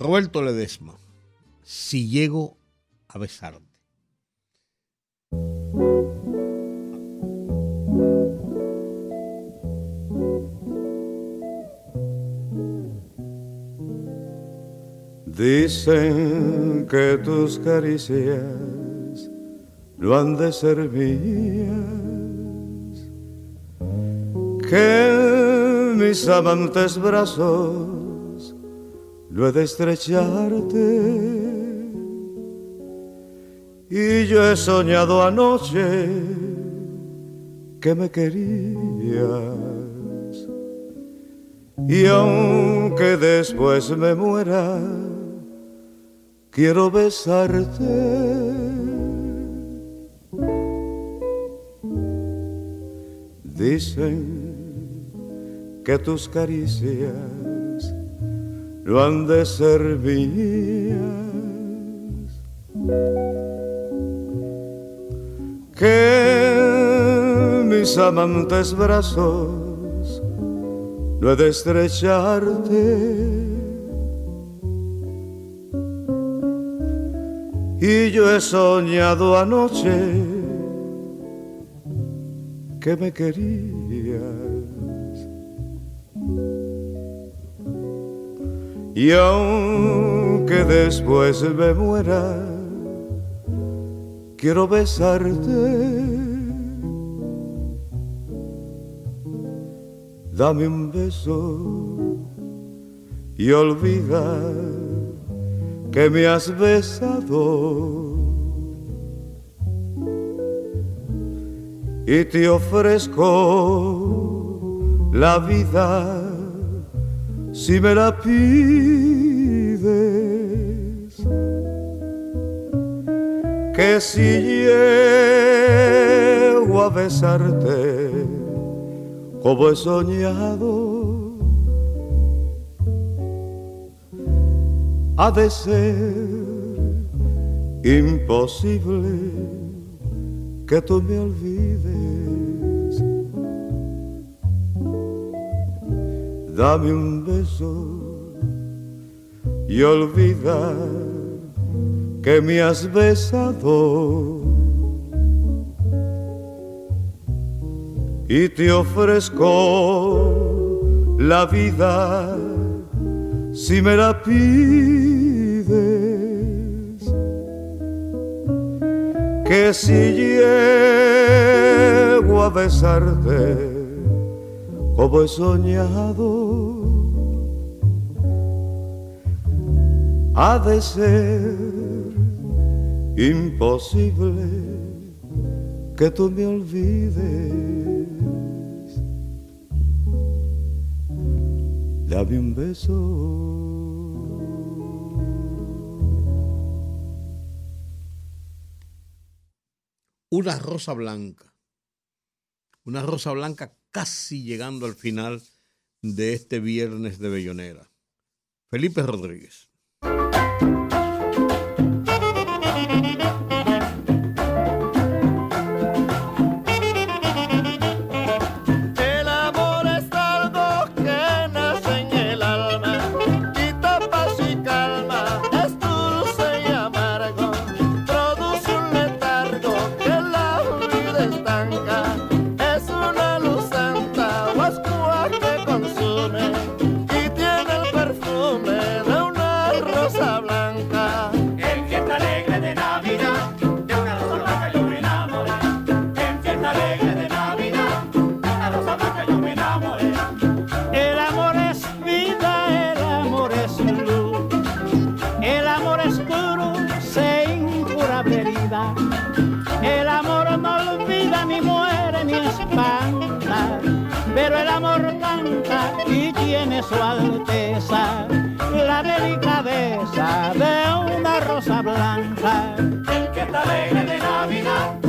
Speaker 2: Roberto Ledesma, si llego a besarte.
Speaker 27: Dicen que tus caricias no han de ser mías, que mis amantes brazos no he de estrecharte. Y yo he soñado anoche que me querías. Y aunque después me muera, quiero besarte. Dicen que tus caricias no han de ser mías. Que mis amantes brazos no he de estrecharte. Y yo he soñado anoche que me querías. Y aunque después me muera, quiero besarte. Dame un beso y olvida que me has besado. Y te ofrezco la vida si me la pides. Que si llego a besarte como he soñado, ha de ser imposible que tú me olvides. Dame un beso y olvida que me has besado. Y te ofrezco la vida si me la pides. Que si llego a besarte como he soñado, ha de ser imposible que tú me olvides. Dame un beso.
Speaker 2: Una rosa blanca. Una rosa blanca casi llegando al final de este viernes de Bellonera. Felipe Rodríguez.
Speaker 28: Su alteza. La delicadeza de una rosa blanca.
Speaker 15: En fiesta alegre de Navidad,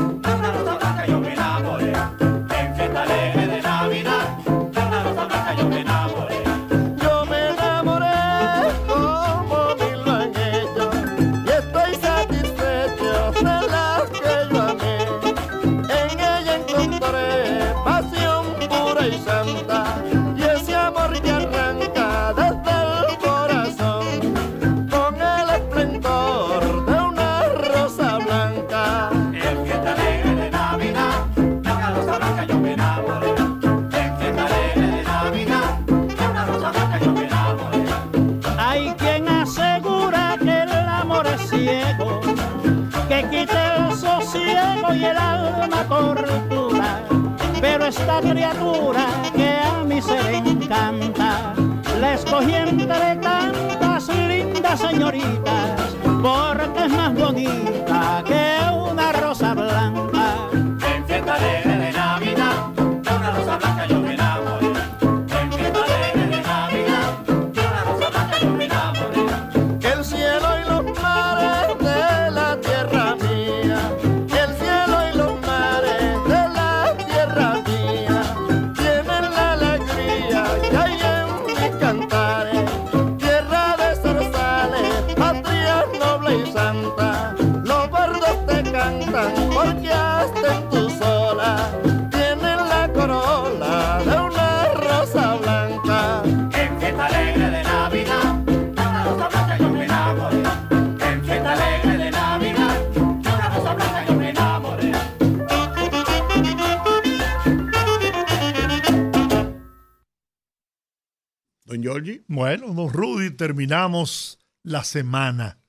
Speaker 1: terminamos la semana.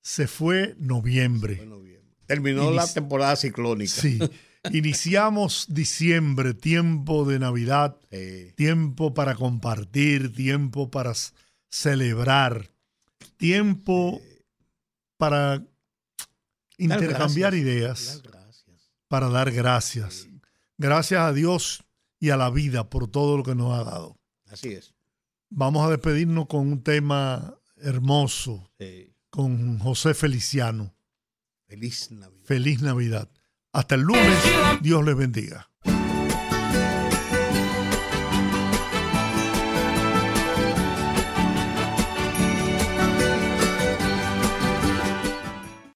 Speaker 1: Se fue noviembre.
Speaker 2: Terminó la temporada ciclónica.
Speaker 1: Sí. Iniciamos diciembre, tiempo de Navidad, tiempo para compartir, tiempo para celebrar, tiempo para intercambiar
Speaker 2: gracias,
Speaker 1: ideas, para dar gracias. Gracias a Dios y a la vida por todo lo que nos ha dado.
Speaker 2: Así es.
Speaker 1: Vamos a despedirnos con un tema hermoso, con José Feliciano.
Speaker 2: Feliz Navidad.
Speaker 1: Feliz Navidad. Hasta el lunes. Dios les bendiga.